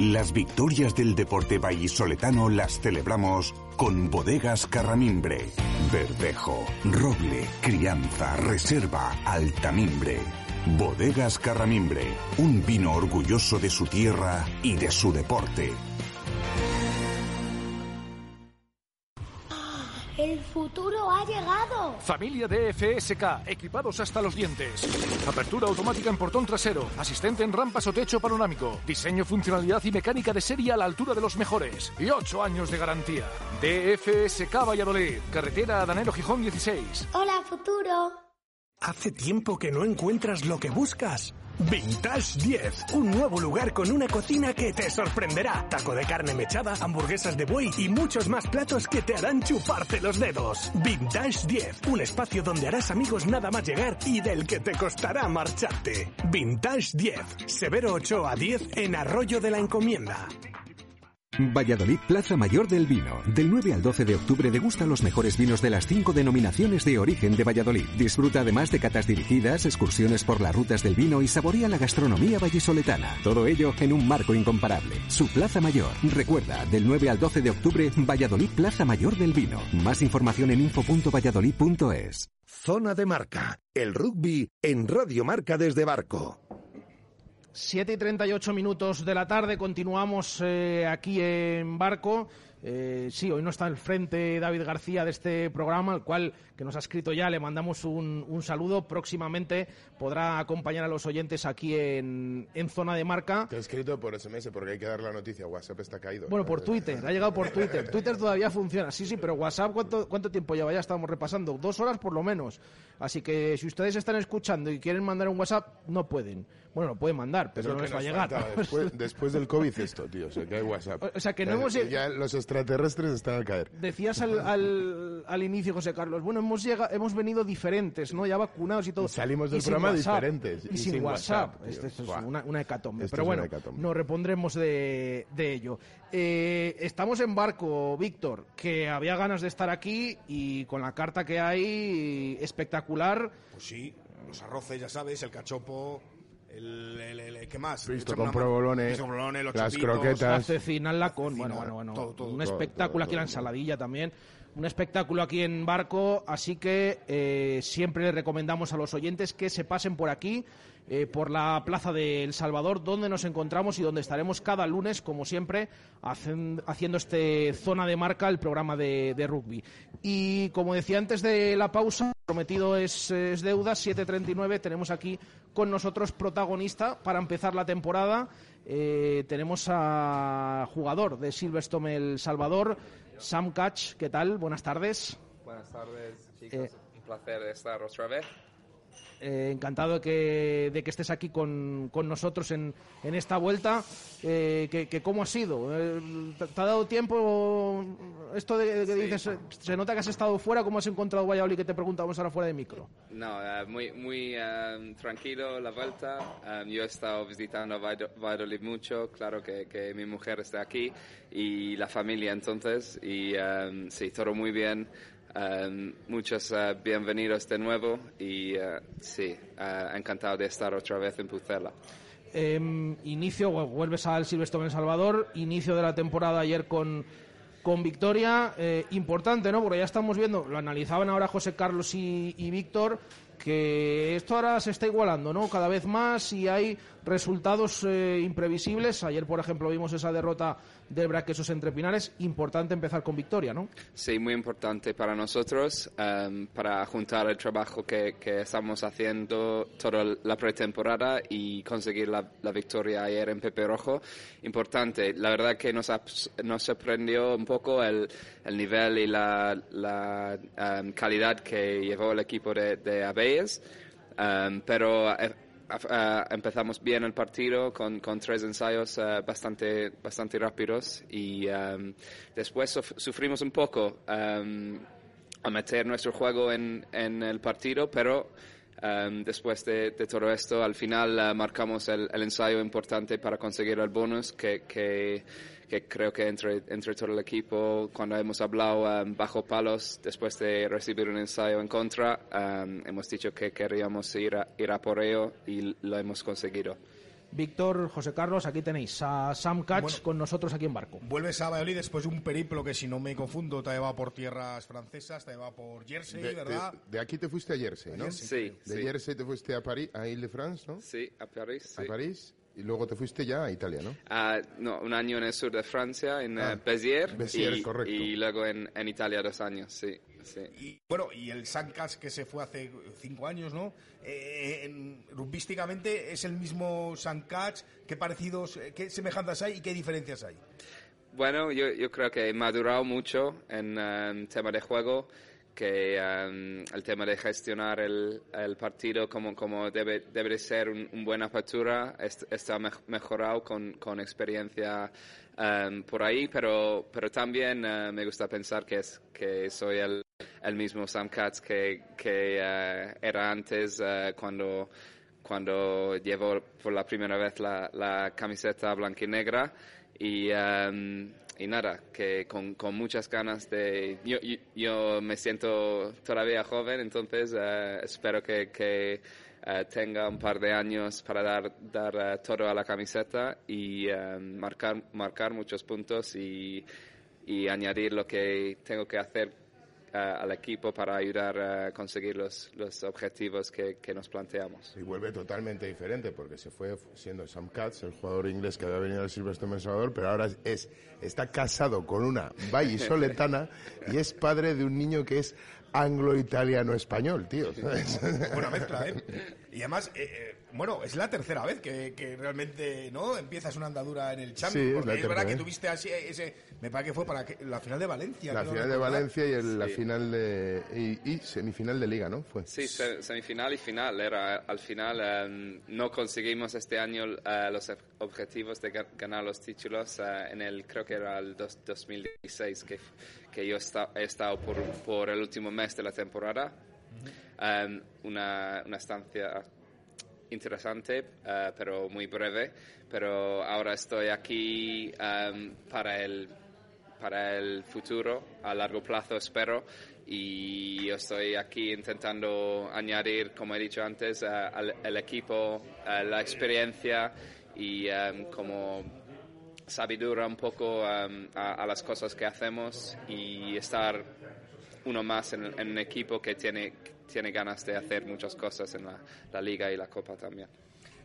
Speaker 11: Las victorias del deporte vallisoletano las celebramos con bodegas Carramimbre. Verdejo, roble, crianza, reserva, altamimbre. Bodegas Carramimbre, un vino orgulloso de su tierra y de su deporte.
Speaker 12: El futuro ha llegado.
Speaker 13: Familia de FSK, equipados hasta los dientes. Apertura automática en portón trasero, asistente en rampas o techo panorámico, diseño, funcionalidad y mecánica de serie a la altura de los mejores. Y 8 años de garantía. DFSK Valladolid, carretera Danero Gijón 16.
Speaker 12: Hola, futuro.
Speaker 14: Hace tiempo que no encuentras lo que buscas. Vintage 10, un nuevo lugar con una cocina que te sorprenderá. Taco de carne mechada, hamburguesas de buey y muchos más platos que te harán chuparte los dedos. Vintage 10, un espacio donde harás amigos nada más llegar y del que te costará marcharte. Vintage 10, Severo 8 a 10 en Arroyo de la Encomienda.
Speaker 8: Valladolid Plaza Mayor del Vino. Del 9 al 12 de octubre degusta los mejores vinos de las cinco denominaciones de origen de Valladolid. Disfruta además de catas dirigidas, excursiones por las rutas del vino y saborea la gastronomía vallisoletana. Todo ello en un marco incomparable. Su Plaza Mayor. Recuerda, del 9 al 12 de octubre, Valladolid Plaza Mayor del Vino. Más información en info.valladolid.es.
Speaker 7: Zona de Marca, el rugby en Radio Marca desde Barco.
Speaker 4: 7 y 38 minutos de la tarde, continuamos eh, aquí en Barco. Eh, sí, hoy no está al frente David García de este programa, al cual que nos ha escrito ya, le mandamos un, un saludo. Próximamente podrá acompañar a los oyentes aquí en, en Zona de Marca.
Speaker 5: Te he escrito por SMS porque hay que dar la noticia. WhatsApp está caído.
Speaker 4: Bueno, por Twitter, ha llegado por Twitter. Twitter todavía funciona, sí, sí, pero WhatsApp, ¿cuánto, cuánto tiempo lleva? Ya estamos repasando, dos horas por lo menos. Así que si ustedes están escuchando y quieren mandar un WhatsApp, no pueden. Bueno, lo pueden mandar, pero no
Speaker 5: que
Speaker 4: les va a llegar.
Speaker 5: Después, después del COVID esto, tío. O sea, que hay WhatsApp.
Speaker 4: O sea, que no
Speaker 5: Ya-
Speaker 4: hemos-
Speaker 5: Ya los extraterrestres están al caer.
Speaker 4: Decías al, al, al inicio, José Carlos, bueno, hemos, llega, hemos venido diferentes, ¿no? Ya vacunados y todo.
Speaker 5: Y salimos del
Speaker 4: sin
Speaker 5: programa
Speaker 4: WhatsApp.
Speaker 5: diferentes,
Speaker 4: Y,
Speaker 5: y
Speaker 4: sin,
Speaker 5: sin
Speaker 4: WhatsApp.
Speaker 5: WhatsApp, tío.
Speaker 4: Esto, esto es una, una hecatombe.
Speaker 5: Esto
Speaker 4: Pero
Speaker 5: es una
Speaker 4: bueno,
Speaker 5: hecatombe.
Speaker 4: nos repondremos de, de ello. Eh, estamos en barco, Víctor, que había ganas de estar aquí y con la carta que hay, espectacular.
Speaker 6: Pues sí, los arroces, ya sabes, el cachopo, el, el, el- el- ¿qué más?
Speaker 5: Visto con
Speaker 6: con
Speaker 5: las
Speaker 6: chupitos,
Speaker 5: croquetas.
Speaker 4: La lacón, bueno, bueno, bueno,
Speaker 6: todo, todo,
Speaker 4: un
Speaker 6: todo,
Speaker 4: espectáculo
Speaker 5: todo,
Speaker 4: aquí, la
Speaker 5: todo.
Speaker 4: ensaladilla también, un espectáculo aquí en Barco, así que eh, siempre le recomendamos a los oyentes que se pasen por aquí, eh, por la Plaza de El Salvador, donde nos encontramos y donde estaremos cada lunes, como siempre, haciendo este Zona de Marca, el programa de, de rugby. Y como decía antes de la pausa, prometido es, es deuda, 7.39, tenemos aquí con nosotros protagonista para empezar la temporada. Eh, tenemos a jugador de Silverstone El Salvador, Sam Catch. ¿Qué tal? Buenas tardes.
Speaker 15: Buenas tardes, chicos.
Speaker 4: Eh,
Speaker 15: Un placer estar otra vez.
Speaker 4: Eh, encantado de que, de que estés aquí con, con nosotros en, en esta vuelta. Eh, que, que ¿Cómo ha sido? Eh, ¿Te, ha dado tiempo esto de que dices? eh, Se nota que has estado fuera. ¿Cómo has encontrado Valladolid? Que te preguntamos ahora fuera de micro.
Speaker 15: No, eh, muy, muy eh, tranquilo la vuelta. Eh, yo he estado visitando Valladolid mucho. Claro que, que mi mujer está aquí y la familia entonces. Y eh, sí, todo muy bien. Eh, muchos eh, bienvenidos de nuevo y eh, sí, eh, encantado de estar otra vez en Pucela.
Speaker 4: Eh, inicio, vuelves al Silverstone en Salvador, inicio de la temporada ayer con, con victoria, eh, importante, ¿no? Porque ya estamos viendo, lo analizaban ahora José Carlos y, y Víctor, que esto ahora se está igualando, ¿no? Cada vez más y hay resultados eh, imprevisibles. Ayer, por ejemplo, vimos esa derrota de Braquesos entre Pinares. Importante empezar con victoria, ¿no?
Speaker 15: Sí, muy importante para nosotros, em, para juntar el trabajo que, que estamos haciendo toda la pretemporada y conseguir la, la victoria ayer en Pepe Rojo. Importante, la verdad que nos, nos sorprendió un poco el, el nivel y la, la, em, calidad que llevó el equipo de, de Abeyes, Em, pero eh, empezamos bien el partido con, con tres ensayos eh, bastante, bastante rápidos y em, después suf- sufrimos un poco em, a meter nuestro juego en, en el partido, pero em, después de, todo esto, al final eh, marcamos el, ensayo importante para conseguir el bonus que, que creo que entre, entre todo el equipo, cuando hemos hablado em, bajo palos, después de recibir un ensayo en contra, em, hemos dicho que queríamos ir a, ir a por ello y lo hemos conseguido.
Speaker 4: Víctor, José Carlos, aquí tenéis a Sam Catch
Speaker 6: Bueno.
Speaker 4: con nosotros aquí en Barco.
Speaker 6: Vuelves a Valladolid después de un periplo que, si no me confundo, te ha llevado por tierras francesas, te ha llevado por Jersey,
Speaker 5: De,
Speaker 6: ¿verdad?
Speaker 5: de- de aquí te fuiste a Jersey, ¿no?
Speaker 15: Sí,
Speaker 5: De
Speaker 15: sí.
Speaker 5: Jersey te fuiste a París, a Ile-de-France, ¿no?
Speaker 15: Sí, a París.
Speaker 5: A
Speaker 15: sí.
Speaker 5: París. Y luego te fuiste ya a Italia, ¿no?
Speaker 15: Ah, no, un año en el sur de Francia, en
Speaker 5: Ah,
Speaker 15: eh, Béziers,
Speaker 5: Béziers,
Speaker 15: y,
Speaker 5: correcto.
Speaker 15: y luego en, en Italia dos años, sí. sí.
Speaker 6: Y bueno, y el Sancas que se fue hace cinco años, ¿no? Eh, en- rugbísticamente es el mismo Sancas. ¿Qué parecidos, eh, qué semejanzas hay y qué diferencias hay?
Speaker 15: Bueno, yo, yo creo que he madurado mucho en em, tema de juego, que em, el tema de gestionar el, el partido como, como debe, debe de ser un, un buena apertura est- está mej- mejorado con, con experiencia em, por ahí, pero, pero también eh, me gusta pensar que, es, que soy el, el mismo Sam Katz que, que eh, era antes eh, cuando cuando llevo por la primera vez la, la camiseta blanca y negra y, nada, que con, con muchas ganas de... Yo, yo, yo me siento todavía joven, entonces eh, espero que, que eh, tenga un par de años para dar, dar eh, todo a la camiseta y marcar, marcar muchos puntos y, y añadir lo que tengo que hacer al equipo para ayudar a conseguir los, los objetivos que, que nos planteamos.
Speaker 5: Y vuelve totalmente diferente porque se fue siendo Sam Katz, el jugador inglés que había venido al Silverstone El Salvador, pero ahora es, está casado con una vallisoletana y es padre de un niño que es anglo-italiano-español, tío. ¿sabes?
Speaker 6: Buena mezcla, ¿eh? Y además, eh, eh, bueno, es la tercera vez que, que realmente no empiezas una andadura en el Champions.
Speaker 5: Sí, es
Speaker 6: porque
Speaker 5: la
Speaker 6: es verdad que tuviste así ese. Me parece que fue para que- la final de Valencia.
Speaker 5: La final de. Valencia y el- la
Speaker 15: Sí.
Speaker 5: final de y, y semifinal de Liga, ¿no? Fue.
Speaker 15: Sí, se- semifinal y final. Era, al final em, no conseguimos este año eh, los ob- objetivos de ga- ganar los títulos eh, en el, creo que era el dos- 2016, que, que yo esta- he estado por, por el último mes de la temporada. Em, una, una estancia interesante, eh, pero muy breve. Pero ahora estoy aquí em, para el para el futuro, a largo plazo espero, y yo estoy aquí intentando añadir, como he dicho antes, eh, al equipo eh, la experiencia y em, como sabiduría un poco em, a, a las cosas que hacemos y estar uno más en, en un equipo que tiene, tiene ganas de hacer muchas cosas en la, la liga y la copa también.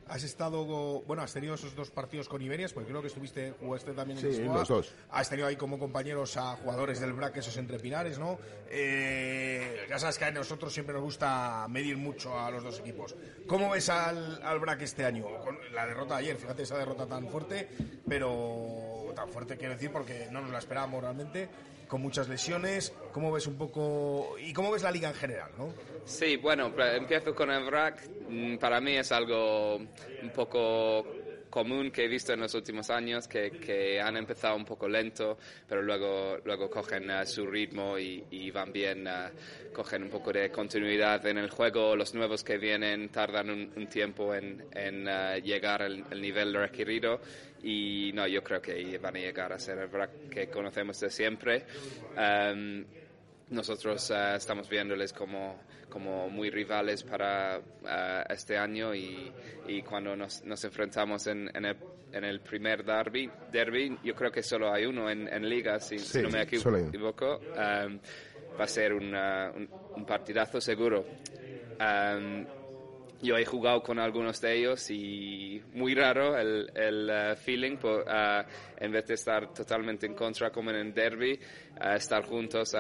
Speaker 6: Has estado, bueno, has tenido esos dos partidos con Iberias, porque creo que estuviste, jugaste también en
Speaker 5: Sí, los dos.
Speaker 6: Has tenido ahí como compañeros a jugadores del BRAC, esos entre pinares, ¿no? Eh, ya sabes que a nosotros siempre nos gusta medir mucho a los dos equipos. ¿Cómo ves al, al BRAC este año? Con la derrota de ayer, fíjate esa derrota tan fuerte, pero tan fuerte quiero decir porque no nos la esperábamos realmente, con muchas lesiones. ¿Cómo ves un poco, y cómo ves la liga en general, no?
Speaker 15: Sí, bueno, empiezo con el. Mm, Para mí es algo un poco común que he visto en los últimos años, que, que han empezado un poco lento, pero luego, luego cogen eh, su ritmo y, van bien, eh, cogen un poco de continuidad en el juego. Los nuevos que vienen tardan un, tiempo en, eh, llegar al, nivel requerido y no, yo creo que van a llegar a ser el VRAC que conocemos de siempre. Em, nosotros eh, estamos viéndoles como, como muy rivales para eh, este año y, y cuando nos, nos enfrentamos en, en, el, en el primer derby, derby, yo creo que solo hay uno en, en liga, si, si
Speaker 5: Sí,
Speaker 15: no me equivoco, um, va a ser una- un, un partidazo seguro. Um, yo he jugado con algunos de ellos y muy raro el, el eh, feeling, por, eh, en vez de estar totalmente en contra como en el derby, eh, estar juntos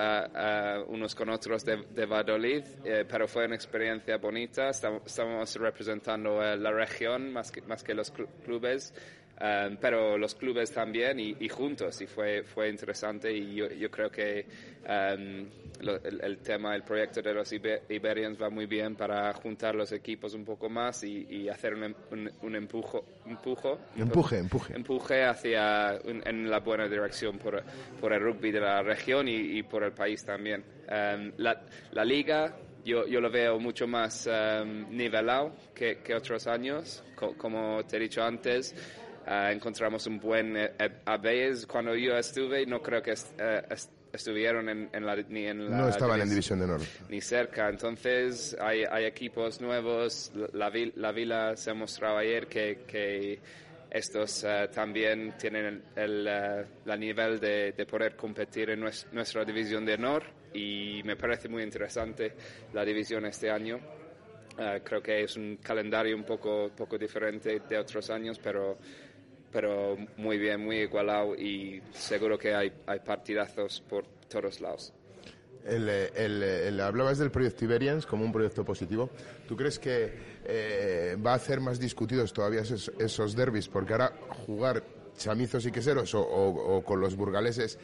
Speaker 15: unos con otros de, de Valladolid, pero fue una experiencia bonita, estamos representando la región más que, más que los cl- clubes. Um, pero los clubes también y, y juntos y fue fue interesante y yo, yo creo que um, lo- el, el tema el proyecto de los Ibe- Iberians va muy bien para juntar los equipos un poco más y, y hacer un, em- un, un empujo empujo.
Speaker 5: Empuje, empuje.
Speaker 15: empuje hacia un- en la buena dirección por, por el rugby de la región y, y por el país también. Um, la, la liga yo, yo lo veo mucho más um, nivelado que, que otros años. Co- como te he dicho antes Ah, encontramos un buen eh, eh, Abeis cuando yo estuve no creo que est- eh, est- estuvieron en, en la, ni en la
Speaker 5: No estaban en
Speaker 15: divis-
Speaker 5: División de Honor.
Speaker 15: ni cerca. Entonces hay, hay equipos nuevos. La, la vil- la Vila se ha mostrado ayer que, que estos eh, también tienen el, el, la nivel de, de poder competir en nues- nuestra división de honor y me parece muy interesante la división este año. Eh, creo que es un calendario un poco, poco diferente de otros años, pero, pero muy bien, muy igualado y seguro que hay, hay partidazos por todos lados.
Speaker 5: El, eh, el, eh, el- hablabas del proyecto Iberians como un proyecto positivo. ¿Tú crees que eh, va a hacer más discutidos todavía esos, esos derbis? Porque ahora jugar chamizos y queseros o, o- o con los burgaleses,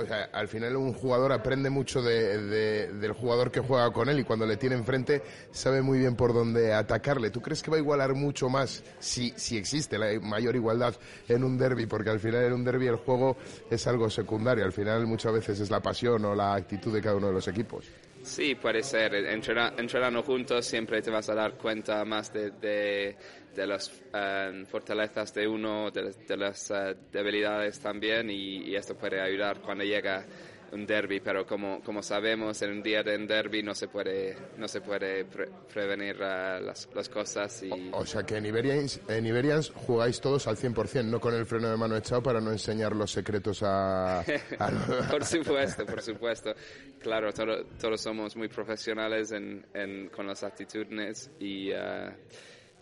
Speaker 5: o sea, al final un jugador aprende mucho de- de- del jugador que juega con él y cuando le tiene enfrente sabe muy bien por dónde atacarle. ¿Tú crees que va a igualar mucho más si, si existe la mayor igualdad en un derby? Porque al final en un derby el juego es algo secundario, al final muchas veces es la pasión o la actitud de cada uno de los equipos.
Speaker 15: Sí, puede ser. Entrena- entrenando juntos siempre te vas a dar cuenta más de, de las eh, fortalezas de uno, de, de las eh, debilidades también y, y esto puede ayudar cuando llega un derby, pero como, como sabemos, en un día de un derby no se puede, no se puede pre- prevenir ah, las, las cosas y...
Speaker 5: O sea que en Iberians, en Iberians jugáis todos al 100%, no con el freno de mano echado para no enseñar los secretos a... a-
Speaker 15: por supuesto, por supuesto. Claro, todo- todos somos muy profesionales en, en- con las actitudes y, ah,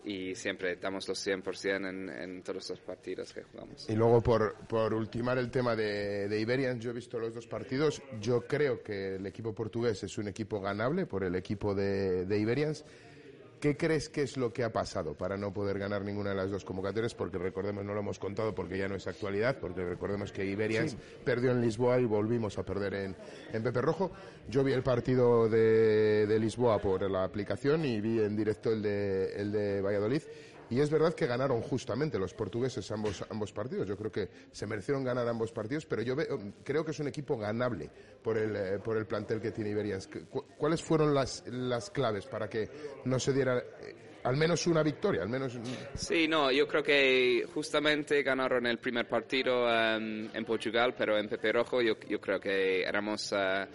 Speaker 15: y siempre damos los 100% en, en todos los partidos que jugamos.
Speaker 5: Y luego, por, por ultimar el tema de, de Iberians, yo he visto los dos partidos. Yo creo que el equipo portugués es un equipo ganable por el equipo de, de Iberians. ¿Qué crees que es lo que ha pasado para no poder ganar ninguna de las dos convocatorias? Porque recordemos, no lo hemos contado porque ya no es actualidad, porque recordemos que Iberians
Speaker 4: Sí.
Speaker 5: perdió en Lisboa y volvimos a perder en, en Pepe Rojo. Yo vi el partido de, de Lisboa por la aplicación y vi en directo el de, el de Valladolid. Y es verdad que ganaron justamente los portugueses ambos, ambos partidos. Yo creo que se merecieron ganar ambos partidos, pero yo veo- creo que es un equipo ganable por el, eh, por el plantel que tiene Iberians. Cu- ¿Cuáles fueron las, las claves para que no se diera eh, al menos una victoria? Al menos
Speaker 15: Sí, no, yo creo que justamente ganaron el primer partido em, en Portugal, pero en Pepe Rojo yo, yo creo que éramos eh,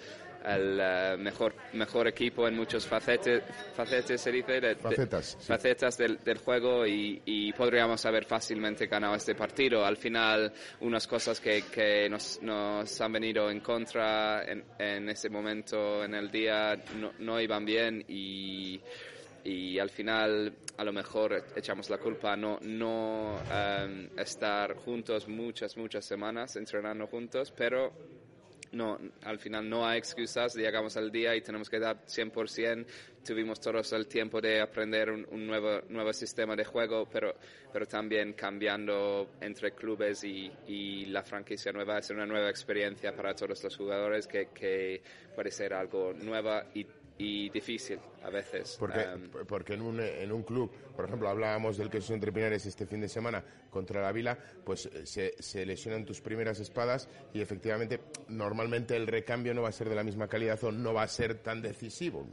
Speaker 15: el eh, mejor, mejor equipo en muchos facetes, facetes se dice, de- de-
Speaker 5: Facetas, sí.
Speaker 15: facetas del, del juego y, y podríamos haber fácilmente ganado este partido. Al final, unas cosas que, que nos, nos han venido en contra en, en ese momento en el día no, no iban bien y y al final a lo mejor echamos la culpa a no, no em, estar juntos muchas, muchas semanas entrenando juntos, pero no, al final no hay excusas, llegamos al día y tenemos que dar 100%, tuvimos todos el tiempo de aprender un, nuevo, nuevo sistema de juego, pero, pero también cambiando entre clubes y, y la franquicia nueva. Es una nueva experiencia para todos los jugadores que, que puede ser algo nueva y, y difícil a veces.
Speaker 5: Porque,
Speaker 15: Em,
Speaker 5: porque en, un, en un club, por ejemplo, hablábamos del queso entre Pinares este fin de semana contra la Vila, pues eh, se, se lesionan tus primeras espadas y efectivamente normalmente el recambio no va a ser de la misma calidad o no va a ser tan decisivo.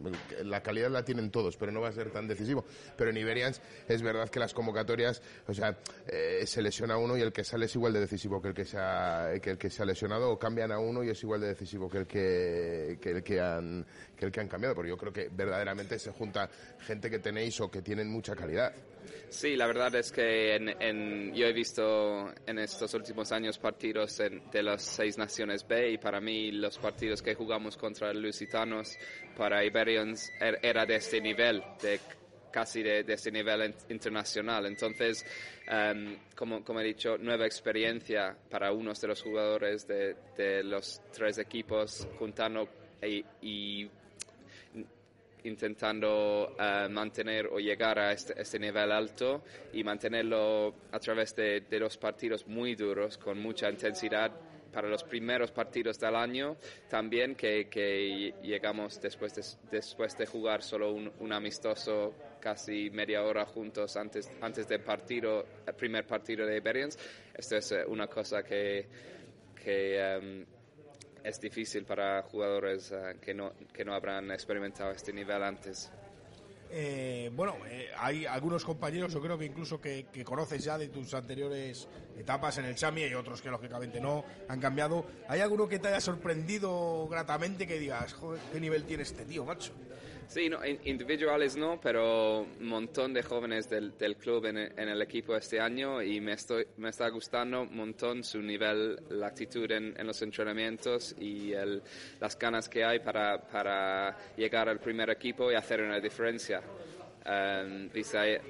Speaker 5: La calidad la tienen todos, pero no va a ser tan decisivo. Pero en Iberians es verdad que las convocatorias, o sea, eh, se lesiona uno y el que sale es igual de decisivo que el que se ha, que el que se ha lesionado o cambian a uno y es igual de decisivo que el que, que el que han que el que han cambiado, porque yo creo que verdaderamente se junta gente que tenéis o que tienen mucha calidad.
Speaker 15: Sí, la verdad es que en, en- yo he visto en estos últimos años partidos en- de las seis naciones B y para mí los partidos que jugamos contra Lusitanos para Iberians er- era de este nivel, de casi de, de este nivel in- internacional. Entonces, em, como, como he dicho, nueva experiencia para unos de los jugadores de, de los tres equipos juntando y, y intentando eh, mantener o llegar a este, este nivel alto y mantenerlo a través de, de los partidos muy duros, con mucha intensidad para los primeros partidos del año, también que, que llegamos después de, después de jugar solo un, un amistoso casi media hora juntos antes, antes del partido, el primer partido de Iberians. Esto es eh, una cosa que, que em, es difícil para jugadores eh, que, no, que no habrán experimentado este nivel antes.
Speaker 6: Eh, bueno, eh, hay algunos compañeros, yo creo que incluso que, conoces ya de tus anteriores etapas en el Chami, y otros que lógicamente no han cambiado. ¿Hay alguno que te haya sorprendido gratamente que digas, joder, qué nivel tiene este tío, macho?
Speaker 15: Sí, no, in- individuales no, pero un montón de jóvenes del, del club en, en el equipo este año y me, estoy, me está gustando un montón su nivel, la actitud en, en los entrenamientos y el- las ganas que hay para, para llegar al primer equipo y hacer una diferencia. Um,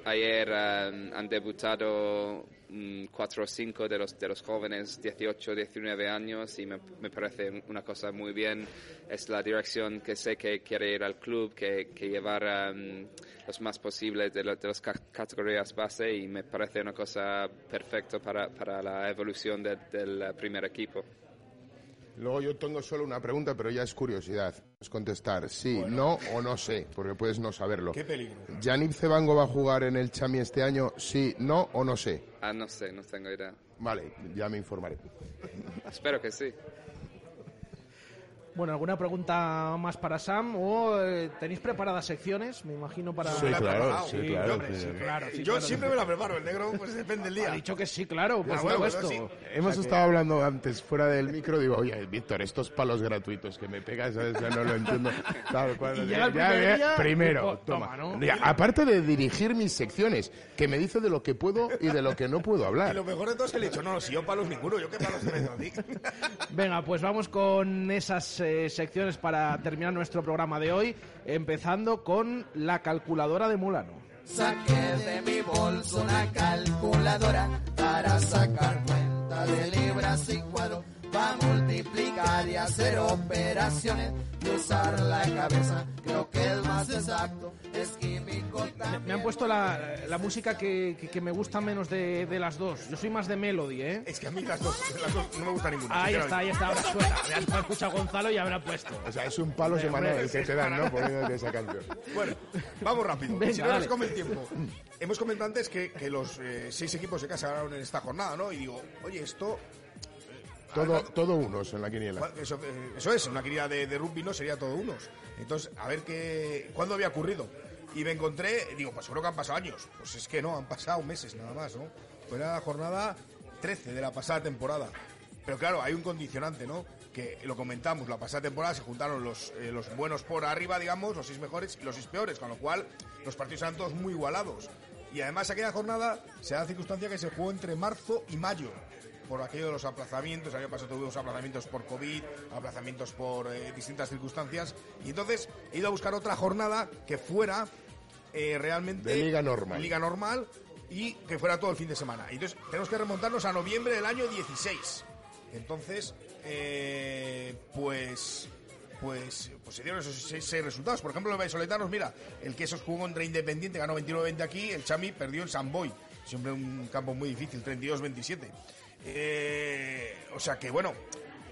Speaker 15: ayer, um, han debutado mm, cuatro o cinco de los, de los jóvenes, 18, 19 años, y me, me parece una cosa muy bien. Es la dirección que sé que quiere ir al club, que, que llevar um, los más posibles de, lo- de las ca- categorías base, y me parece una cosa perfecta para, para la evolución de- del primer equipo.
Speaker 5: Luego yo tengo solo una pregunta, pero ya es curiosidad. Es contestar sí, no o no sé, porque puedes no saberlo.
Speaker 6: Qué peligro.
Speaker 5: ¿Yannick Cebango va a jugar en el Chami este año? Sí, no o no sé.
Speaker 15: Ah, no sé, no tengo idea.
Speaker 5: Vale, ya me informaré.
Speaker 15: Espero que sí.
Speaker 4: Bueno, ¿alguna pregunta más para Sam? ¿O eh, tenéis preparadas secciones? Me imagino para...
Speaker 5: Sí, claro, sí, claro,
Speaker 4: Hombre,
Speaker 5: sí.
Speaker 4: sí, claro, sí,
Speaker 6: Yo
Speaker 4: claro.
Speaker 6: siempre me la preparo, el negro pues depende del día.
Speaker 4: Ha dicho que sí, claro, por
Speaker 6: Ah, bueno,
Speaker 4: supuesto.
Speaker 6: pues sí.
Speaker 5: Hemos
Speaker 4: O sea que-
Speaker 5: estado hablando antes fuera del micro, digo, oye, Víctor, estos palos gratuitos que me pegas, ¿sabes? Ya no lo entiendo. Tal cual.
Speaker 4: Y
Speaker 5: Ya,
Speaker 4: primer
Speaker 5: ya,
Speaker 4: día,
Speaker 5: primero,
Speaker 4: y,
Speaker 5: toma.
Speaker 4: toma, ¿no?
Speaker 5: Ya, aparte de dirigir mis secciones, que me dice de lo que puedo y de lo que no puedo
Speaker 6: Y
Speaker 5: hablar.
Speaker 6: lo mejor de todo es que le he dicho, no, no, si yo palos ninguno, yo qué palos ti.
Speaker 4: Venga, pues vamos con esas eh, secciones para terminar nuestro programa de hoy, empezando con la calculadora de Mulano.
Speaker 16: Saqué de mi bolso una calculadora para sacar cuenta de libras y cuadros, para multiplicar y hacer operaciones y usar la cabeza. Creo que el más exacto es químico también.
Speaker 4: Me han puesto la, la música que, que- que me gusta menos de, de las dos. Yo soy más de Melody, ¿eh?
Speaker 6: Es que a mí las dos, las dos no me gusta ninguna.
Speaker 4: Ahí está, ahí está, ahora suena. Ya escucha Gonzalo y habrá puesto.
Speaker 5: O sea, es un palo semanal el que te dan, ¿no? Poniéndote esa canción.
Speaker 6: Bueno, vamos rápido.
Speaker 4: Venga,
Speaker 6: si no
Speaker 4: dale.
Speaker 6: nos come el tiempo. Hemos comentado antes que, que los eh, seis equipos de casa ganaron en esta jornada, ¿no? Y digo, oye, esto...
Speaker 5: Todo, todo unos en la quiniela.
Speaker 6: Eso, eh, eso es, una querida de, de rugby no sería todo unos. Entonces, a ver qué, cuándo había ocurrido. Y me encontré, digo, pues seguro que han pasado años. Pues es que no, han pasado meses nada más, ¿no? Fue la jornada 13 de la pasada temporada. Pero claro, hay un condicionante, ¿no? Que lo comentamos, la pasada temporada se juntaron los, eh, los buenos por arriba, digamos, los seis mejores y los seis peores, con lo cual los partidos eran todos muy igualados. Y además aquella jornada se da la circunstancia que se jugó entre marzo y mayo por aquello de los aplazamientos, el año pasado tuvimos aplazamientos por COVID, aplazamientos por eh, distintas circunstancias, y entonces he ido a buscar otra jornada que fuera eh, realmente...
Speaker 5: De liga normal.
Speaker 6: Liga normal y que fuera todo el fin de semana. Y entonces tenemos que remontarnos a noviembre del año 16. Entonces, eh, pues... Pues, pues se dieron esos seis, seis resultados. Por ejemplo, los vallisoletanos, mira, el que esos jugó contra Independiente, ganó 29-20 aquí, el Chami perdió en San Boy. Siempre un campo muy difícil, 32-27. Eh, o sea que, bueno,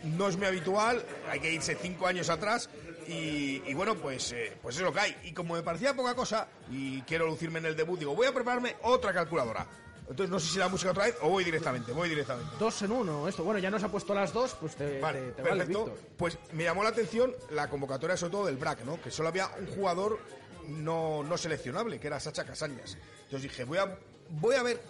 Speaker 6: no es muy habitual, hay que irse cinco años atrás y, y bueno, pues, eh, pues es lo que hay. Y como me parecía poca cosa y quiero lucirme en el debut, digo, voy a prepararme otra calculadora. Entonces no sé si la música otra vez o voy directamente, voy directamente.
Speaker 4: Dos en uno, esto. Bueno, ya nos ha puesto las dos, pues te,
Speaker 6: Vale,
Speaker 4: te- te vale,
Speaker 6: perfecto.
Speaker 4: Víctor.
Speaker 6: pues me llamó la atención la convocatoria sobre todo del BRAC, ¿no? Que solo había un jugador no, no seleccionable, que era Sacha Casañas. Entonces dije, voy a, voy a ver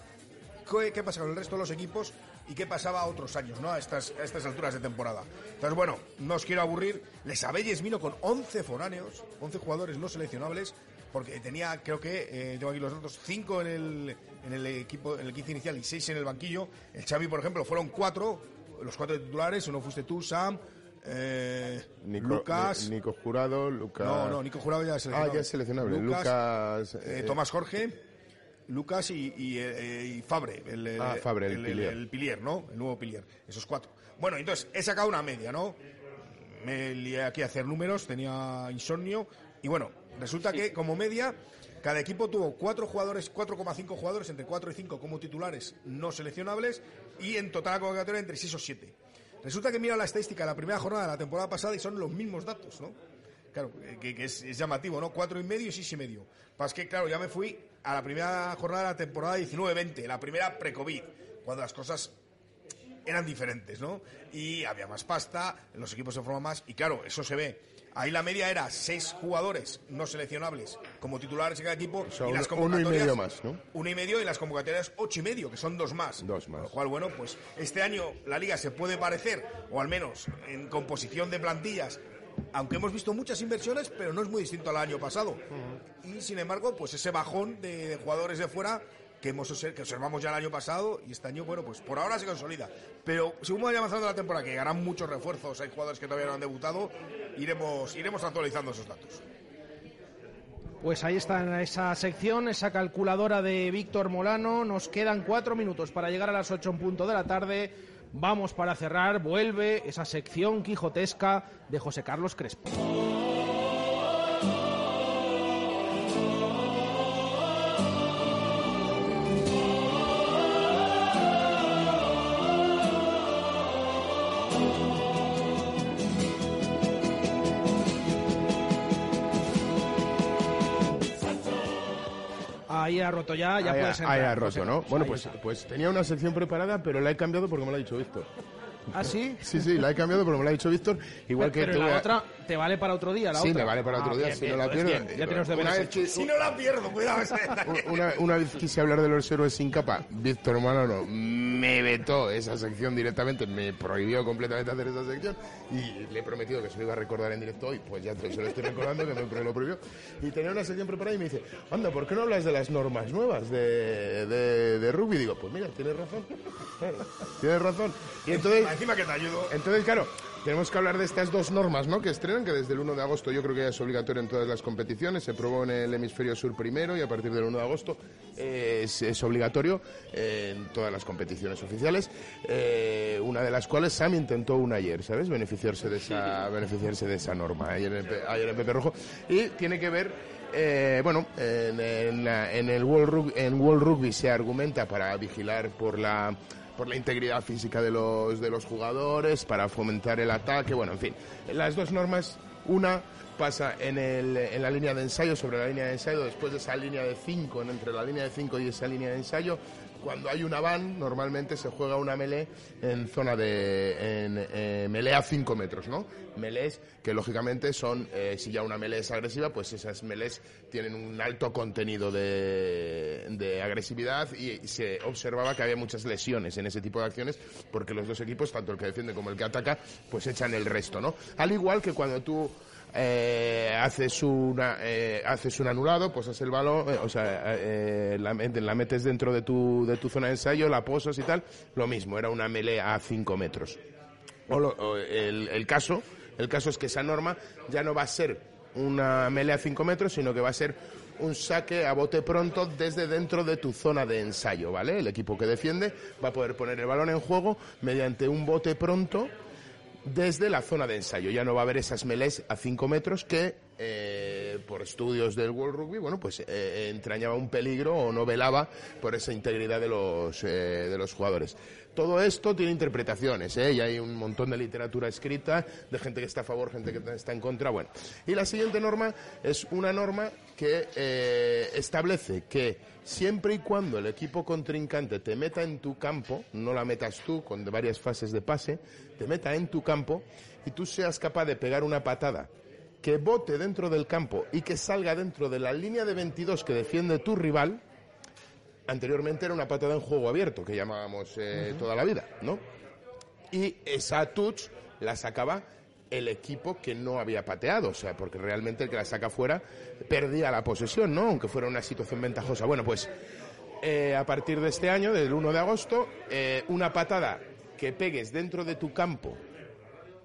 Speaker 6: qué, qué pasa con el resto de los equipos y qué pasaba a otros años, ¿no? A estas, a estas alturas de temporada. Entonces, bueno, no os quiero aburrir. Les Abelles vino con 11 foráneos, 11 jugadores no seleccionables, porque tenía, creo que, eh, tengo aquí los datos, 5 en el, en el equipo, en el 15 inicial y 6 en el banquillo. El Xavi, por ejemplo, fueron 4, los 4 titulares, uno fuiste tú, Sam, eh,
Speaker 5: Nico,
Speaker 6: Lucas...
Speaker 5: Ni- Nico Jurado, Lucas.
Speaker 6: No, no, Nico Jurado ya es
Speaker 5: Ah, ya es seleccionable. Lucas.
Speaker 6: eh,
Speaker 5: eh,
Speaker 6: Tomás Jorge, Lucas y, y, eh, y Fabre. El, eh,
Speaker 5: Ah, Fabre, el
Speaker 6: el,
Speaker 5: Pilier.
Speaker 6: el Pilier, ¿no? El nuevo Pilier. Esos cuatro. Bueno, entonces he sacado una media, ¿no? Me lié aquí a hacer números, tenía insomnio. Y bueno, resulta que como media, cada equipo tuvo cuatro jugadores, 4,5 jugadores, entre 4 y 5 como titulares no seleccionables. Y en total la convocatoria entre 6 o 7. Resulta que mira la estadística de la primera jornada de la temporada pasada y son los mismos datos, ¿no? Claro, eh, que, que es, es llamativo, ¿no? Cuatro y medio y seis y medio. Pasa que, claro, ya me fui a la primera jornada de la temporada 19-20, la primera pre-COVID, cuando las cosas eran diferentes, ¿no? Y había más pasta, los equipos se forman más, y claro, eso se ve. Ahí la media era seis jugadores no seleccionables como titulares en cada equipo.
Speaker 5: o sea,
Speaker 6: y las
Speaker 5: uno- uno y
Speaker 6: convocatorias-
Speaker 5: medio más, ¿no?
Speaker 6: Uno y medio y las convocatorias ocho y medio, que son dos más.
Speaker 5: Dos más.
Speaker 6: Con lo cual, bueno, pues este año la liga se puede parecer, o al menos en composición de plantillas, aunque hemos visto muchas inversiones, pero no es muy distinto al año pasado. Y sin embargo, pues ese bajón de, de jugadores de fuera que hemos que observamos ya el año pasado y este año, bueno, pues por ahora se consolida. Pero según vaya avanzando la temporada, que llegarán muchos refuerzos, hay jugadores que todavía no han debutado, iremos, iremos actualizando esos datos.
Speaker 4: Pues ahí está en esa sección, esa calculadora de Víctor Molano. Nos quedan cuatro minutos para llegar a las ocho en punto de la tarde. Vamos para cerrar. Vuelve esa sección quijotesca de José Carlos Crespo. Ha roto ya, ya puedes entrar.
Speaker 5: ha roto, ¿no? Bueno, pues, pues tenía una sección preparada, pero la he cambiado porque me lo ha dicho Víctor.
Speaker 4: ¿Ah, sí?
Speaker 5: Sí, sí, la he cambiado porque me lo ha dicho Víctor. Igual que
Speaker 4: Pero
Speaker 5: te
Speaker 4: la
Speaker 5: voy a-
Speaker 4: otra te vale para otro día, la
Speaker 5: Sí,
Speaker 4: otra.
Speaker 5: me vale para otro
Speaker 4: Ah,
Speaker 5: día,
Speaker 4: bien,
Speaker 5: si
Speaker 4: bien,
Speaker 5: no la
Speaker 4: pues
Speaker 5: pierdo.
Speaker 4: bien, ya tenemos
Speaker 5: Una
Speaker 4: deberes
Speaker 5: vez que-.
Speaker 6: Si no la pierdo, cuidado.
Speaker 5: Una, una vez quise hablar de los héroes sin capa, Víctor Manolo me vetó esa sección directamente, me prohibió completamente hacer esa sección y le he prometido que se lo iba a recordar en directo hoy, pues ya te- se lo estoy recordando, que me lo prohibió. Y tenía una sección preparada y me dice, anda, ¿por qué no hablas de las normas nuevas de, de, de rugby? Digo, pues mira, tienes razón, tienes razón. Y entonces,
Speaker 6: Encima que te ayudo.
Speaker 5: entonces, claro, tenemos que hablar de estas dos normas, ¿no? Que estrenan, que desde el 1 de agosto yo creo que ya es obligatorio en todas las competiciones. Se probó en el hemisferio sur primero y a partir del 1 de agosto eh, es, es obligatorio eh, en todas las competiciones oficiales. eh, una de las cuales Sam intentó una ayer, ¿sabes? Beneficiarse de esa, beneficiarse de esa norma ayer en ayer en Pepe Rojo. Y tiene que ver eh, bueno, en, en la- en el World Rugby, en World Rugby se argumenta para vigilar por la por la integridad física de los de los jugadores, para fomentar el ataque, bueno, en fin, las dos normas, una pasa en, el, en la línea de ensayo, sobre la línea de ensayo, después de esa línea de 5, entre la línea de 5 y esa línea de ensayo, cuando hay una van, normalmente se juega una melee en zona de en, eh, melee a 5 metros, ¿no? Melees que lógicamente son, eh, si ya una melee es agresiva, pues esas melees tienen un alto contenido de, de agresividad y se observaba que había muchas lesiones en ese tipo de acciones porque los dos equipos, tanto el que defiende como el que ataca, pues echan el resto, ¿no? Al igual que cuando tú eh, haces una eh, haces un anulado, posas el balón, eh, o sea, eh, la, met- la metes dentro de tu, de tu zona de ensayo, la posas y tal, lo mismo, era una melee a 5 metros. O lo- el, caso, el caso es que esa norma ya no va a ser una melee a 5 metros, sino que va a ser un saque a bote pronto desde dentro de tu zona de ensayo, ¿vale? El equipo que defiende va a poder poner el balón en juego mediante un bote pronto desde la zona de ensayo. Ya no va a haber esas melés a 5 metros que, eh, por estudios del World Rugby, bueno, pues eh, entrañaba un peligro o no velaba por esa integridad de los, eh, de los jugadores. Todo esto tiene interpretaciones, ¿eh? y hay un montón de literatura escrita, de gente que está a favor, gente que está en contra, bueno. Y la siguiente norma es una norma que eh, establece que siempre y cuando el equipo contrincante te meta en tu campo, no la metas tú con varias fases de pase, te meta en tu campo y tú seas capaz de pegar una patada que bote dentro del campo y que salga dentro de la línea de 22 que defiende tu rival, anteriormente era una patada en juego abierto, que llamábamos eh, toda la vida, ¿no? Y esa touch la sacaba el equipo que no había pateado, o sea, porque realmente el que la saca fuera perdía la posesión, ¿no? Aunque fuera una situación ventajosa. Bueno, pues eh, a partir de este año, del 1 de agosto, eh, una patada que pegues dentro de tu campo,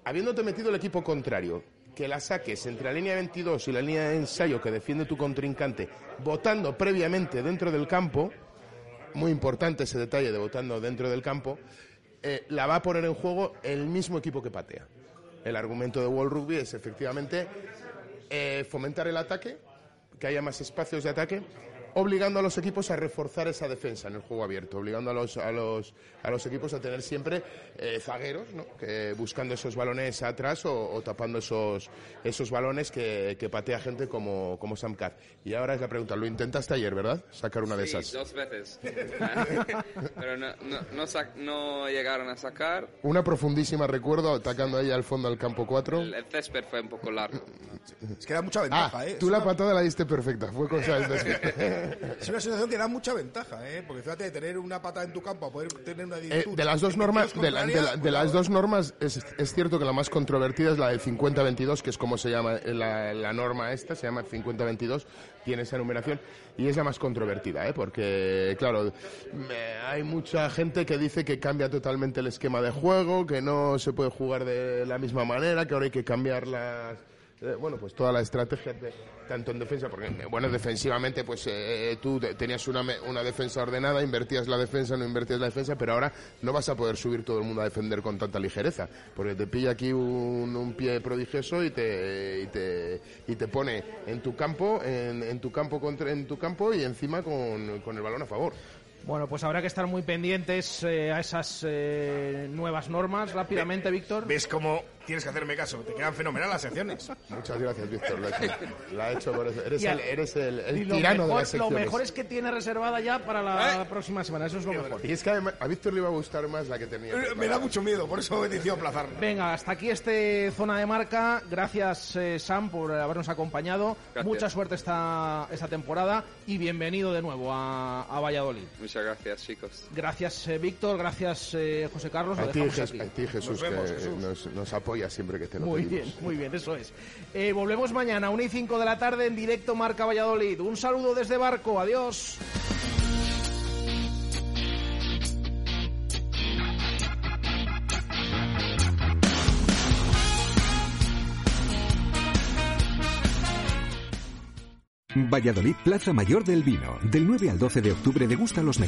Speaker 5: habiéndote metido el equipo contrario, que la saques entre la línea 22 y la línea de ensayo que defiende tu contrincante, votando previamente dentro del campo, muy importante ese detalle de votando dentro del campo, eh, la va a poner en juego el mismo equipo que patea. El argumento de World Rugby es efectivamente eh, fomentar el ataque, que haya más espacios de ataque, obligando a los equipos a reforzar esa defensa en el juego abierto, obligando a los, a los, a los equipos a tener siempre eh, zagueros, ¿no? que, buscando esos balones atrás o, o tapando esos, esos balones que, que patea gente como, como Sam Carr. Y ahora es la pregunta, lo intentaste ayer, ¿verdad? Sacar una de
Speaker 15: Sí,
Speaker 5: esas.
Speaker 15: dos veces. Pero no, no, no, sac- no llegaron a sacar.
Speaker 5: Una profundísima recuerdo atacando ahí al fondo al campo 4.
Speaker 15: El, el césped fue un poco largo.
Speaker 6: Es que da mucha ventaja,
Speaker 5: Ah,
Speaker 6: ¿eh?
Speaker 5: tú la patada la diste perfecta, fue cosa del despe-
Speaker 6: Es una sensación que da mucha ventaja, ¿eh? Porque fíjate, tener una pata en tu campo a poder tener una
Speaker 5: Eh, de las dos normas, de, la- de la- de las dos normas es, es cierto que la más controvertida es la del 50-22, que es como se llama eh, la, la norma esta, se llama 50-22, tiene esa numeración y es la más controvertida, ¿eh? porque claro, me- hay mucha gente que dice que cambia totalmente el esquema de juego, que no se puede jugar de la misma manera, que ahora hay que cambiar las eh, bueno, pues toda la estrategia, de- tanto en defensa, porque, eh, bueno, defensivamente, pues eh, tú te- tenías una, me- una defensa ordenada, invertías la defensa, no invertías la defensa, pero ahora no vas a poder subir todo el mundo a defender con tanta ligereza, porque te pilla aquí un, un pie prodigioso y te, y te, y te pone en tu campo, en, en tu campo contra, en tu campo y encima con, con el balón a favor.
Speaker 4: Bueno, pues habrá que estar muy pendientes eh, a esas eh, nuevas normas rápidamente, Víctor.
Speaker 6: ¿Ves cómo tienes que hacerme caso, te quedan fenomenal las secciones.
Speaker 5: Muchas gracias, Víctor. La, he hecho- la he hecho por eso. Eres
Speaker 4: Y
Speaker 5: el, eres el, el
Speaker 4: Y lo
Speaker 5: tirano de
Speaker 4: mejor,
Speaker 5: las
Speaker 4: lo
Speaker 5: secciones.
Speaker 4: mejor es que tiene reservada ya para la próxima semana, eso es lo mejor.
Speaker 5: Y es que además, a Víctor le iba a gustar más la que tenía.
Speaker 6: Eh, Me da mucho miedo, por eso he decidido aplazarla.
Speaker 4: Venga, hasta aquí este zona de marca. Gracias, eh, Sam, por habernos acompañado.
Speaker 15: Gracias.
Speaker 4: Mucha suerte esta, esta temporada y bienvenido de nuevo a, a Valladolid.
Speaker 15: Muchas gracias, chicos.
Speaker 4: Gracias, eh, Víctor. Gracias, eh, José Carlos. Lo
Speaker 5: a ti, Jesús,
Speaker 4: Nos vemos,
Speaker 5: que
Speaker 4: Jesús.
Speaker 5: Nos, nos apoya siempre que te lo
Speaker 4: Muy
Speaker 5: pedimos.
Speaker 4: bien, muy bien, eso es. Eh, volvemos mañana, 1 y 5 de la tarde, en directo Marca Valladolid. Un saludo desde Barco, adiós.
Speaker 8: Valladolid, Plaza Mayor del Vino. Del 9 al 12 de octubre degusta los mejores